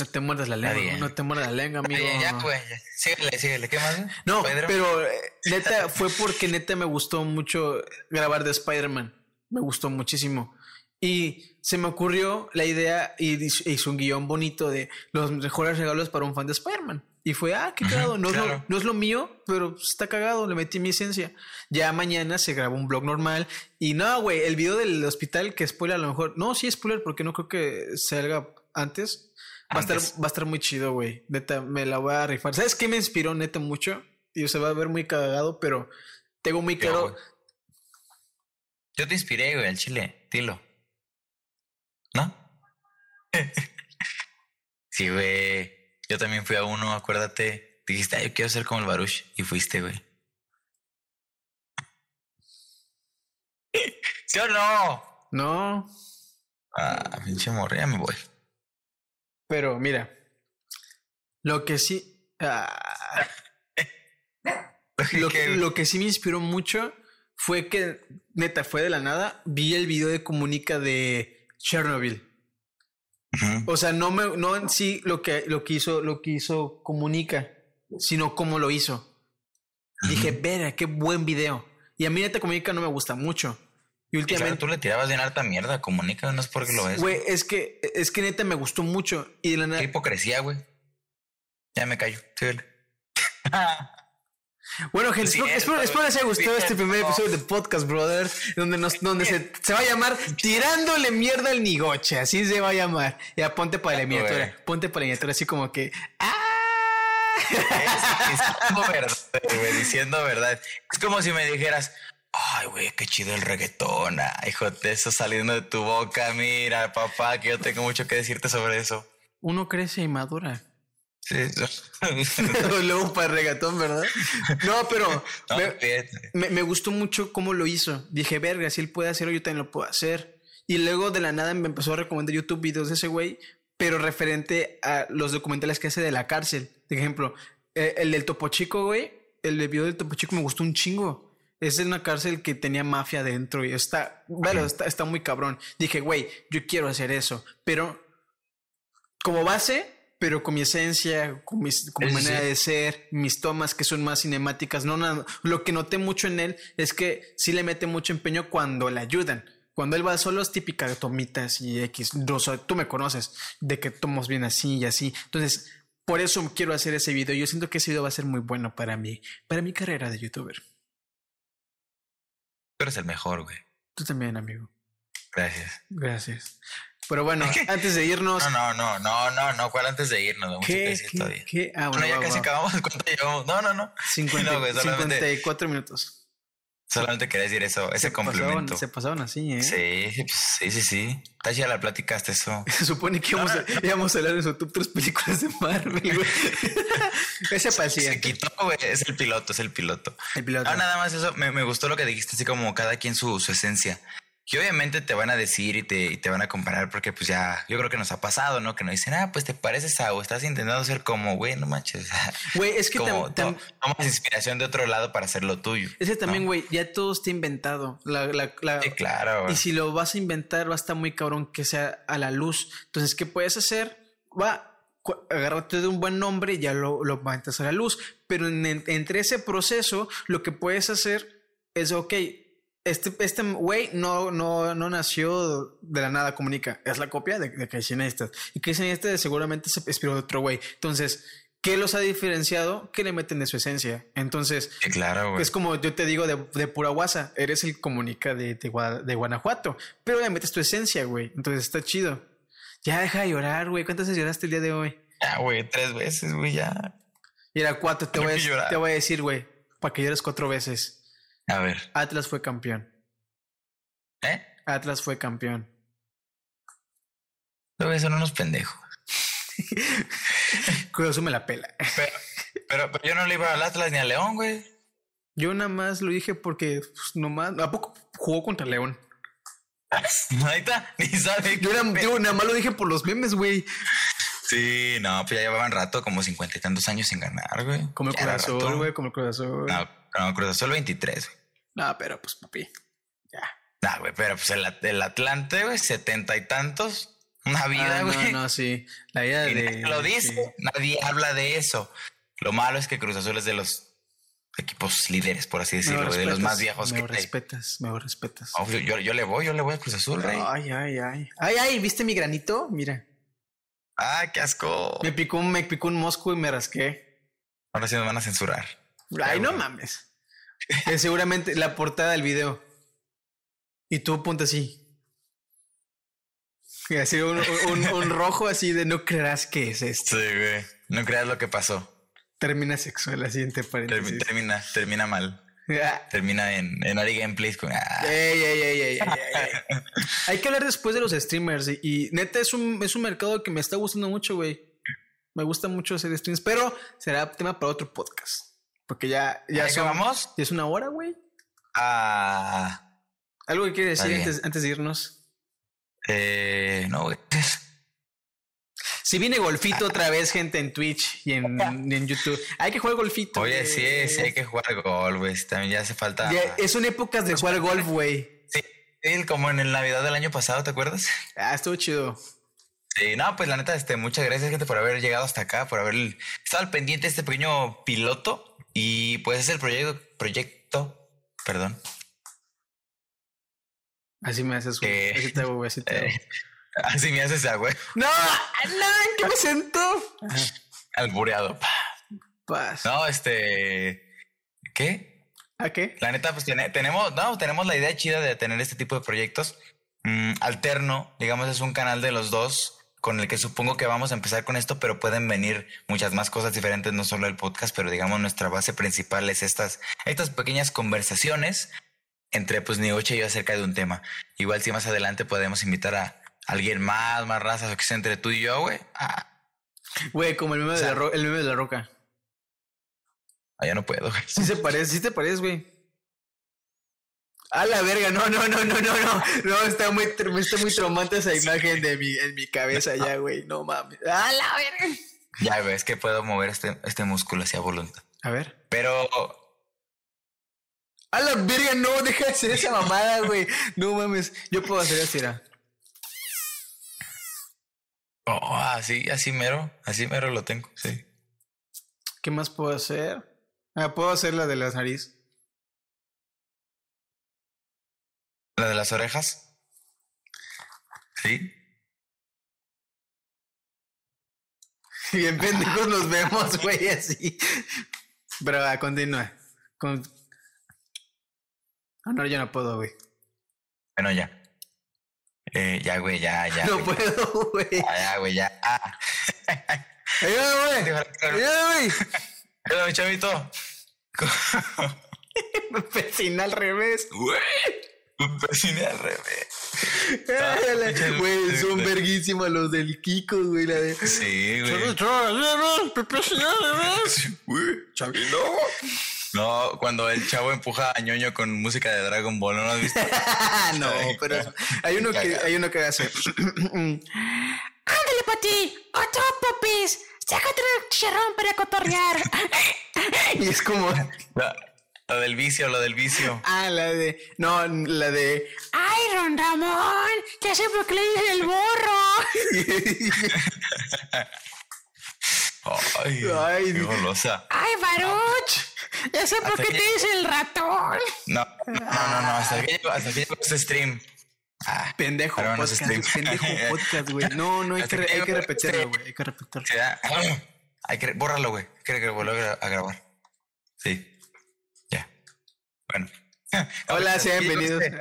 B: No te muerdas la lengua, no te muerdas la lengua, amigo.
A: Ya, pues, síguele, síguele, ¿qué más?
B: No, pero eh, neta, fue porque neta me gustó mucho grabar de Spider-Man. Me gustó muchísimo. Y se me ocurrió la idea y hizo un guion bonito de los mejores regalos para un fan de Spider-Man. Y fue, ah, qué cagado. No, es lo, no es lo mío, pero está cagado. Le metí mi esencia. Ya mañana se grabó un blog normal. Y no, güey, el video del hospital que spoiler a lo mejor. No, sí, spoiler, porque no creo que salga antes. Va a estar, va a estar muy chido, güey. Neta, me la voy a rifar. ¿Sabes qué me inspiró neta mucho? Y se va a ver muy cagado, pero tengo muy claro.
A: Yo te inspiré, güey, al chile. Dilo. ¿No? sí, güey. Yo también fui a uno, acuérdate. Dijiste, ah, yo quiero ser como el Baruch. Y fuiste, güey. ¿Sí o no?
B: No.
A: Ah, pinche morre, me voy.
B: Pero mira, lo que sí. Ah, lo, que, lo que sí me inspiró mucho fue que, neta, fue de la nada. Vi el video de Comunica de Chernobyl. O sea, no me, no en sí lo que, lo que hizo, lo que hizo comunica, sino cómo lo hizo. Dije, verá, qué buen video. Y a mí neta comunica no me gusta mucho.
A: Y últimamente. tú le tirabas bien harta mierda, comunica, no es porque lo ves.
B: Güey, es que, es que neta me gustó mucho. Y de la
A: nada. Qué hipocresía, güey. Ya me callo. Síguele.
B: Bueno, gente, espero, espero, espero, les haya gustado este primer episodio de Podcast Brother, donde, nos, donde se, se, va a llamar Tirándole mierda al nigoche, así se va a llamar. Ya ponte para la miniatura, ponte para la miniatura, así como que. ¡Ah!
A: diciendo verdad, diciendo verdad. Es como si me dijeras, ay, güey, qué chido el reggaetón. hijo de eso saliendo de tu boca. Mira, papá, que yo tengo mucho que decirte sobre eso.
B: Uno crece y madura.
A: Sí,
B: luego para regatón, ¿verdad? No, pero me, gustó mucho cómo lo hizo. Dije, verga, si él puede hacerlo, yo también lo puedo hacer. Y luego de la nada me empezó a recomendar YouTube videos de ese güey, pero referente a los documentales que hace de la cárcel. Por ejemplo, eh, el del Topo Chico, güey, el video del Topo Chico me gustó un chingo. Es una cárcel que tenía mafia dentro y está, bueno, está, está muy cabrón. Dije, güey, yo quiero hacer eso, pero como base pero con mi esencia, con, mi manera de ser, mis tomas que son más cinemáticas. No, no, lo que noté mucho en él es que sí le mete mucho empeño cuando le ayudan. Cuando él va solo es típica de tomitas y X. tú me conoces, de que tomos bien así y así. Entonces, Por eso quiero hacer ese video. Yo siento que ese video va a ser muy bueno para mí, para mi carrera de youtuber.
A: Tú eres el mejor, güey.
B: Tú también, amigo.
A: Gracias.
B: Gracias. Pero bueno, antes de irnos.
A: No, no, no, no, no, no. ¿Cuál antes de irnos?
B: ¿Qué? ¿Qué? ¿Qué?
A: Ah, bueno, ya casi acabamos. ¿Cuánto llevamos? No, no, no.
B: 50, no, güey, 54 minutos.
A: Solamente quería decir eso, ese complemento.
B: se pasaban así, ¿eh?
A: Sí, pues, sí, sí, sí. Está ya la platicaste eso.
B: Se supone que íbamos, a, íbamos a hablar de top tres películas de Marvel, güey. ese paciente.
A: Se quitó, güey. Es el piloto, es el piloto. El piloto. Ah, nada más eso. Me, me, gustó lo que dijiste, así como cada quien su, su esencia. Y obviamente te van a decir y te, y te, van a comparar porque pues ya, yo creo que nos ha pasado, ¿no? Que nos dicen, ah, pues te pareces a o estás intentando ser como, güey, no manches.
B: Güey, es que
A: tomas inspiración de otro lado para hacer lo tuyo.
B: Ese también, güey, ya todo está inventado. La, la, la...
A: Sí, claro.
B: Y si lo vas a inventar, va a estar muy cabrón que sea a la luz. Entonces, ¿qué puedes hacer? Va, agárrate de un buen nombre y ya lo, lo a a la luz. Pero entre ese proceso, lo que puedes hacer es, ok, este, este güey no, no, no nació de la nada, comunica. Es la copia de, de Casey Neistat. Y Casey Neistat seguramente se inspiró de otro güey. Entonces, ¿qué los ha diferenciado? Que le meten de su esencia. Entonces,
A: claro,
B: es como yo te digo de, de pura guasa. Eres el comunica de, de, de, Guanajuato, pero le metes tu esencia, güey. Entonces está chido. Ya deja de llorar, güey. ¿Cuántas veces lloraste el día de hoy?
A: Ya, güey, tres veces, güey, ya.
B: Y era cuatro. Te, voy a, te voy a decir, güey, para que llores cuatro veces.
A: A ver.
B: Atlas fue campeón.
A: ¿Eh?
B: Atlas fue campeón.
A: Luego son unos pendejos.
B: Cruz me la pela.
A: Pero, pero, yo no le iba al Atlas ni al León, güey.
B: Yo nada más lo dije porque pues, nomás. ¿A poco jugó contra León?
A: Ahí está, ni sabe.
B: Yo nada más lo dije por los memes, güey.
A: Sí, no, pues ya llevaban rato, como cincuenta y tantos años sin ganar, güey.
B: Como el corazón, güey, como el corazón.
A: No, no, Azul 23, güey.
B: No, pero pues, papi, ya.
A: No, güey, pero pues el, el Atlante, güey, setenta y tantos. Una vida, ah, güey.
B: No, no, sí. La vida de.
A: Lo dice, nadie habla de eso. Lo malo es que Cruz Azul es de los equipos líderes, por así decirlo, de los más viejos
B: me que respetas, me respetas.
A: Oh, yo, yo, le voy, yo le voy a Cruz Azul, rey.
B: Ay, ay, ay. Ay, ay, ¿viste mi granito? Mira.
A: Ah, qué asco.
B: Me picó un, me picó un mosco y me rasqué.
A: Ahora sí nos van a censurar.
B: Ay, no mames. seguramente la portada del video. Y tú ponte así. Y así un, un, rojo así de no creerás que es esto.
A: Sí, güey. No creas lo que pasó.
B: Termina sexual, la siguiente paréntesis.
A: Termina, termina mal. Termina en, en Ari Gameplays con. Ah.
B: Hay que hablar después de los streamers. Y, y, neta es un, es un mercado que me está gustando mucho, güey. Me gusta mucho hacer streams, pero será tema para otro podcast. Porque ya, ya
A: vamos?
B: Ya es una hora, güey.
A: Ah.
B: ¿Algo que quieres decir antes, antes, de irnos?
A: Eh, no, güey.
B: Si viene golfito otra vez, gente, en Twitch y en, en YouTube. Hay que jugar golfito.
A: Oye, sí, sí, hay que jugar golf, güey. También ya hace falta.
B: Es son épocas de jugar golf, güey.
A: Sí, como en el Navidad del año pasado, ¿te acuerdas?
B: Ah, estuvo chido.
A: Sí, no, pues la neta, este, muchas gracias, gente, por haber llegado hasta acá, por haber estado al pendiente de este pequeño piloto. Y pues es el proyecto, proyecto, perdón.
B: Así me haces, güey. así te hago, güey. Así, te eh,
A: así me haces, güey.
B: No, no, ¿en qué me siento?
A: Albureado. Paz. No, este. ¿Qué?
B: ¿A qué?
A: La neta, pues tenemos, no, tenemos la idea chida de tener este tipo de proyectos. Mm, alterno, digamos, es un canal de los dos con el que supongo que vamos a empezar con esto, pero pueden venir muchas más cosas diferentes, no solo el podcast, pero digamos nuestra base principal es estas, estas pequeñas conversaciones entre pues Nigoche y yo acerca de un tema. Igual si más adelante podemos invitar a alguien más, más razas o que sea entre tú y yo, güey. Ah.
B: Güey, como el meme, de la el meme de la roca.
A: Ah, ya no puedo, güey.
B: Sí se parece, sí te parece, güey. A la verga, no, no, no, no, no, no. No, está muy, está muy traumante esa imagen de mi, en mi cabeza ya, güey. No mames. A la verga.
A: Ya, güey, es que puedo mover este, este músculo hacia voluntad.
B: A ver.
A: Pero.
B: A la verga, no, deja de hacer esa mamada, güey. No mames. Yo puedo hacer así, era.
A: Oh, así, así mero. Así mero lo tengo, sí.
B: ¿Qué más puedo hacer? Ah, puedo hacer la de las nariz.
A: ¿La de las orejas? Sí.
B: Bien pendejos nos vemos, güey, así. Pero a continúa. Con... Ah, no, yo no puedo, güey.
A: Bueno, ya. Eh, ya, güey, ya, ya.
B: No puedo, güey.
A: Ya, güey, ya. Ah.
B: Ayúdame, güey. Ayúdame.
A: Ayúdame, chavito.
B: Me persina al revés.
A: Güey. Persiné al revés.
B: Güey, son verguísimos los del Kiko, güey. La de.
A: Sí, güey.
B: Me persiné al revés.
A: Güey, chavito. No, cuando el chavo empuja a ñoño con música de Dragon Ball, ¿no lo has visto?
B: no, pero hay uno que hay uno que hace.
C: Ándale, Pati. Otro popis. Sácate el chicharrón para cotorrear.
B: y es como.
A: La- Lo del vicio, lo del vicio.
B: Ah, la de. No, la de.
C: Ay, Ron Ramón. Ya sé por qué le dicen el borro.
A: Ay,
B: Ay,
A: qué golosa.
C: Ay, Baruch. Ya sé por qué te dicen el ratón.
A: No, no, no, no, hasta que hasta que llegó este stream. Ah,
B: Pendejo
A: no
B: podcast.
A: stream.
B: Pendejo podcast, güey. No, no, hay que, hay que repetirlo, güey. Hay que repetirlo.
A: se da- Hay que bórralo, güey. Quiere que a gra- a grabar. Sí. Bueno.
B: Hola, sean
A: llegó
B: bienvenidos.
A: Este,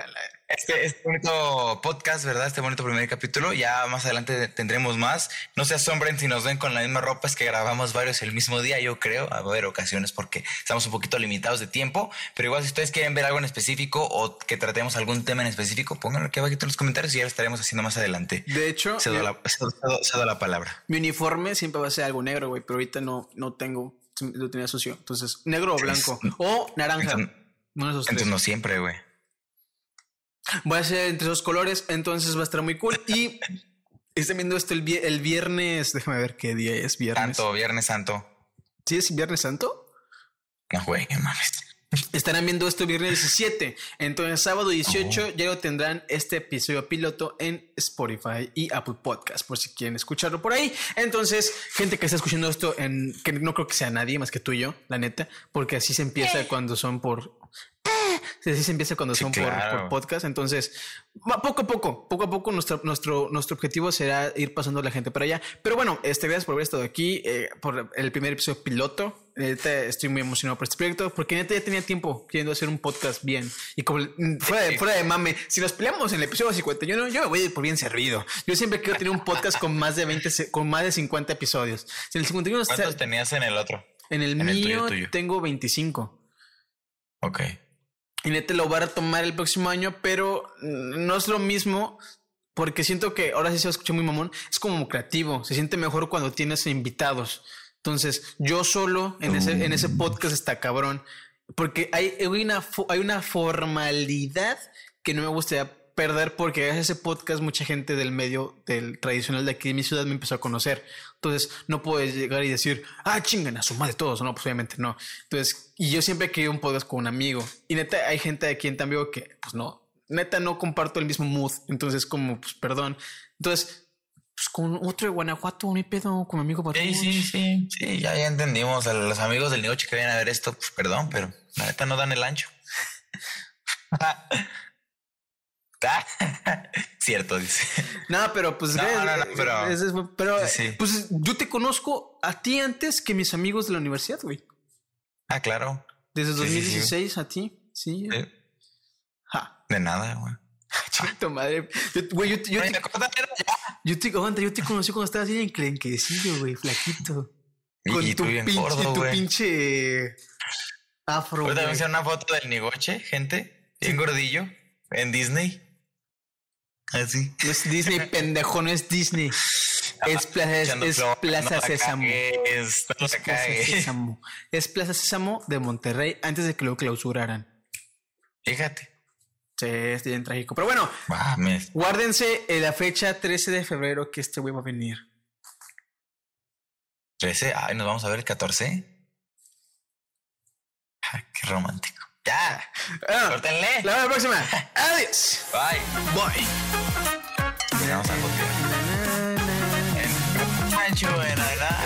A: este, este bonito podcast, ¿verdad? Este bonito primer capítulo. Ya más adelante tendremos más. No se asombren si nos ven con la misma ropa, es que grabamos varios el mismo día, yo creo. Va a haber ocasiones porque estamos un poquito limitados de tiempo. Pero igual, si ustedes quieren ver algo en específico o que tratemos algún tema en específico, pónganlo aquí abajo en los comentarios y ya lo estaremos haciendo más adelante.
B: De hecho,
A: Cedo
B: mi,
A: la, palabra.
B: mi uniforme siempre va a ser algo negro, güey. Pero ahorita no, no tengo. Lo tenía sucio. Entonces, negro o blanco. O naranja.
A: Entonces-
B: Uno de esos tres.
A: Entonces, no siempre, güey.
B: Voy a hacer entre esos colores, entonces va a estar muy cool. Y están viendo esto el, el viernes. Déjame ver qué día es viernes.
A: Santo, Viernes Santo.
B: ¿Sí es Viernes Santo?
A: No, güey, no mames.
B: Estarán viendo esto el viernes 17. Entonces, sábado 18 ya lo tendrán este episodio piloto en Spotify y Apple Podcast, por si quieren escucharlo por ahí. Entonces, gente que está escuchando esto, en, que no creo que sea nadie más que tú y yo, la neta, porque así se empieza cuando son por. Así se empieza cuando
A: Sí,
B: son por-
A: claro.
B: por, podcast. Entonces, poco a poco, poco a poco, nuestro, nuestro, nuestro objetivo será ir pasando a la gente para allá. Pero bueno, este, gracias por haber estado aquí, eh, por el primer episodio piloto. Neta, estoy muy emocionado por este proyecto, porque neta ya tenía tiempo queriendo hacer un podcast bien. Y como mm, fuera de, fuera de mame, si nos peleamos en el episodio 51, yo me voy a ir por bien servido. Yo siempre quiero tener un podcast con más de 20, se- con más de 50 episodios. Si en el 51 está-
A: ¿Cuántos tenías en el otro?
B: en el
A: en el tuyo,
B: mío
A: tuyo?
B: tengo 25.
A: Ok.
B: Y neta lo voy a retomar el próximo año, pero mm, no es lo mismo porque siento que ahora sí se escucha muy mamón. Es como creativo, se siente mejor cuando tienes invitados. Entonces, yo solo en ese, en ese podcast está cabrón porque hay, hay una, hay una formalidad que no me gustaría perder porque gracias a ese podcast mucha gente del medio del tradicional de aquí de mi ciudad me empezó a conocer. Entonces no puedes llegar y decir, ah, chingan a su madre todos. No, pues obviamente no. Entonces, y yo siempre he querido un podcast con un amigo. Y neta, hay gente aquí en Tambio que, pues no, neta no comparto el mismo mood. Entonces, como, pues perdón. Entonces, pues con otro de Guanajuato, un pedo con mi amigo
A: Sí,
B: Baruch.
A: sí, sí. Sí, ya, ya entendimos. A los amigos del negocio que vayan a ver esto, pues perdón, pero la neta no dan el ancho. Cierto, dice.
B: No, pero pues,
A: No,
B: güey,
A: no, no, pero-
B: es- es- pero,
A: Sí, sí.
B: pues yo te conozco a ti antes que mis amigos de la universidad, güey.
A: Ah, claro.
B: Desde
A: Sí, sí, sí.
B: 2016 a ti, sí.
A: Sí,
B: Ja.
A: De nada, güey.
B: Chinga tu madre. Yo, güey, yo, te- yo, te, yo te, aguanta, yo te conocí cuando estabas bien enclenquecillo, güey, flaquito. Con
A: y
B: tu,
A: tú bien
B: pinche,
A: gordo,
B: tu
A: güey.
B: pinche afro.
A: Ahorita me hicieron una foto del Nigoche, gente. Bien gordillo. En Disney. Así.
B: No es Disney, pendejo, no es Disney. Es Plaza,
A: Echando
B: es Plaza
A: no
B: Sésamo.
A: cagues, no
B: Es Plaza. Sésamo. Es Plaza Sésamo de Monterrey antes de que lo clausuraran.
A: Fíjate.
B: Sí, es bien trágico. Pero bueno,
A: Mames.
B: guárdense en la fecha 13 de febrero que este güey va a venir.
A: 13. Ay, nos vamos a ver el 14. Ah, qué romántico. Ya.
B: Ah,
A: Córtenle.
B: la vemos la próxima. Adiós.
A: Bye.
B: Bye.
A: Llegamos a En Pancho, en la-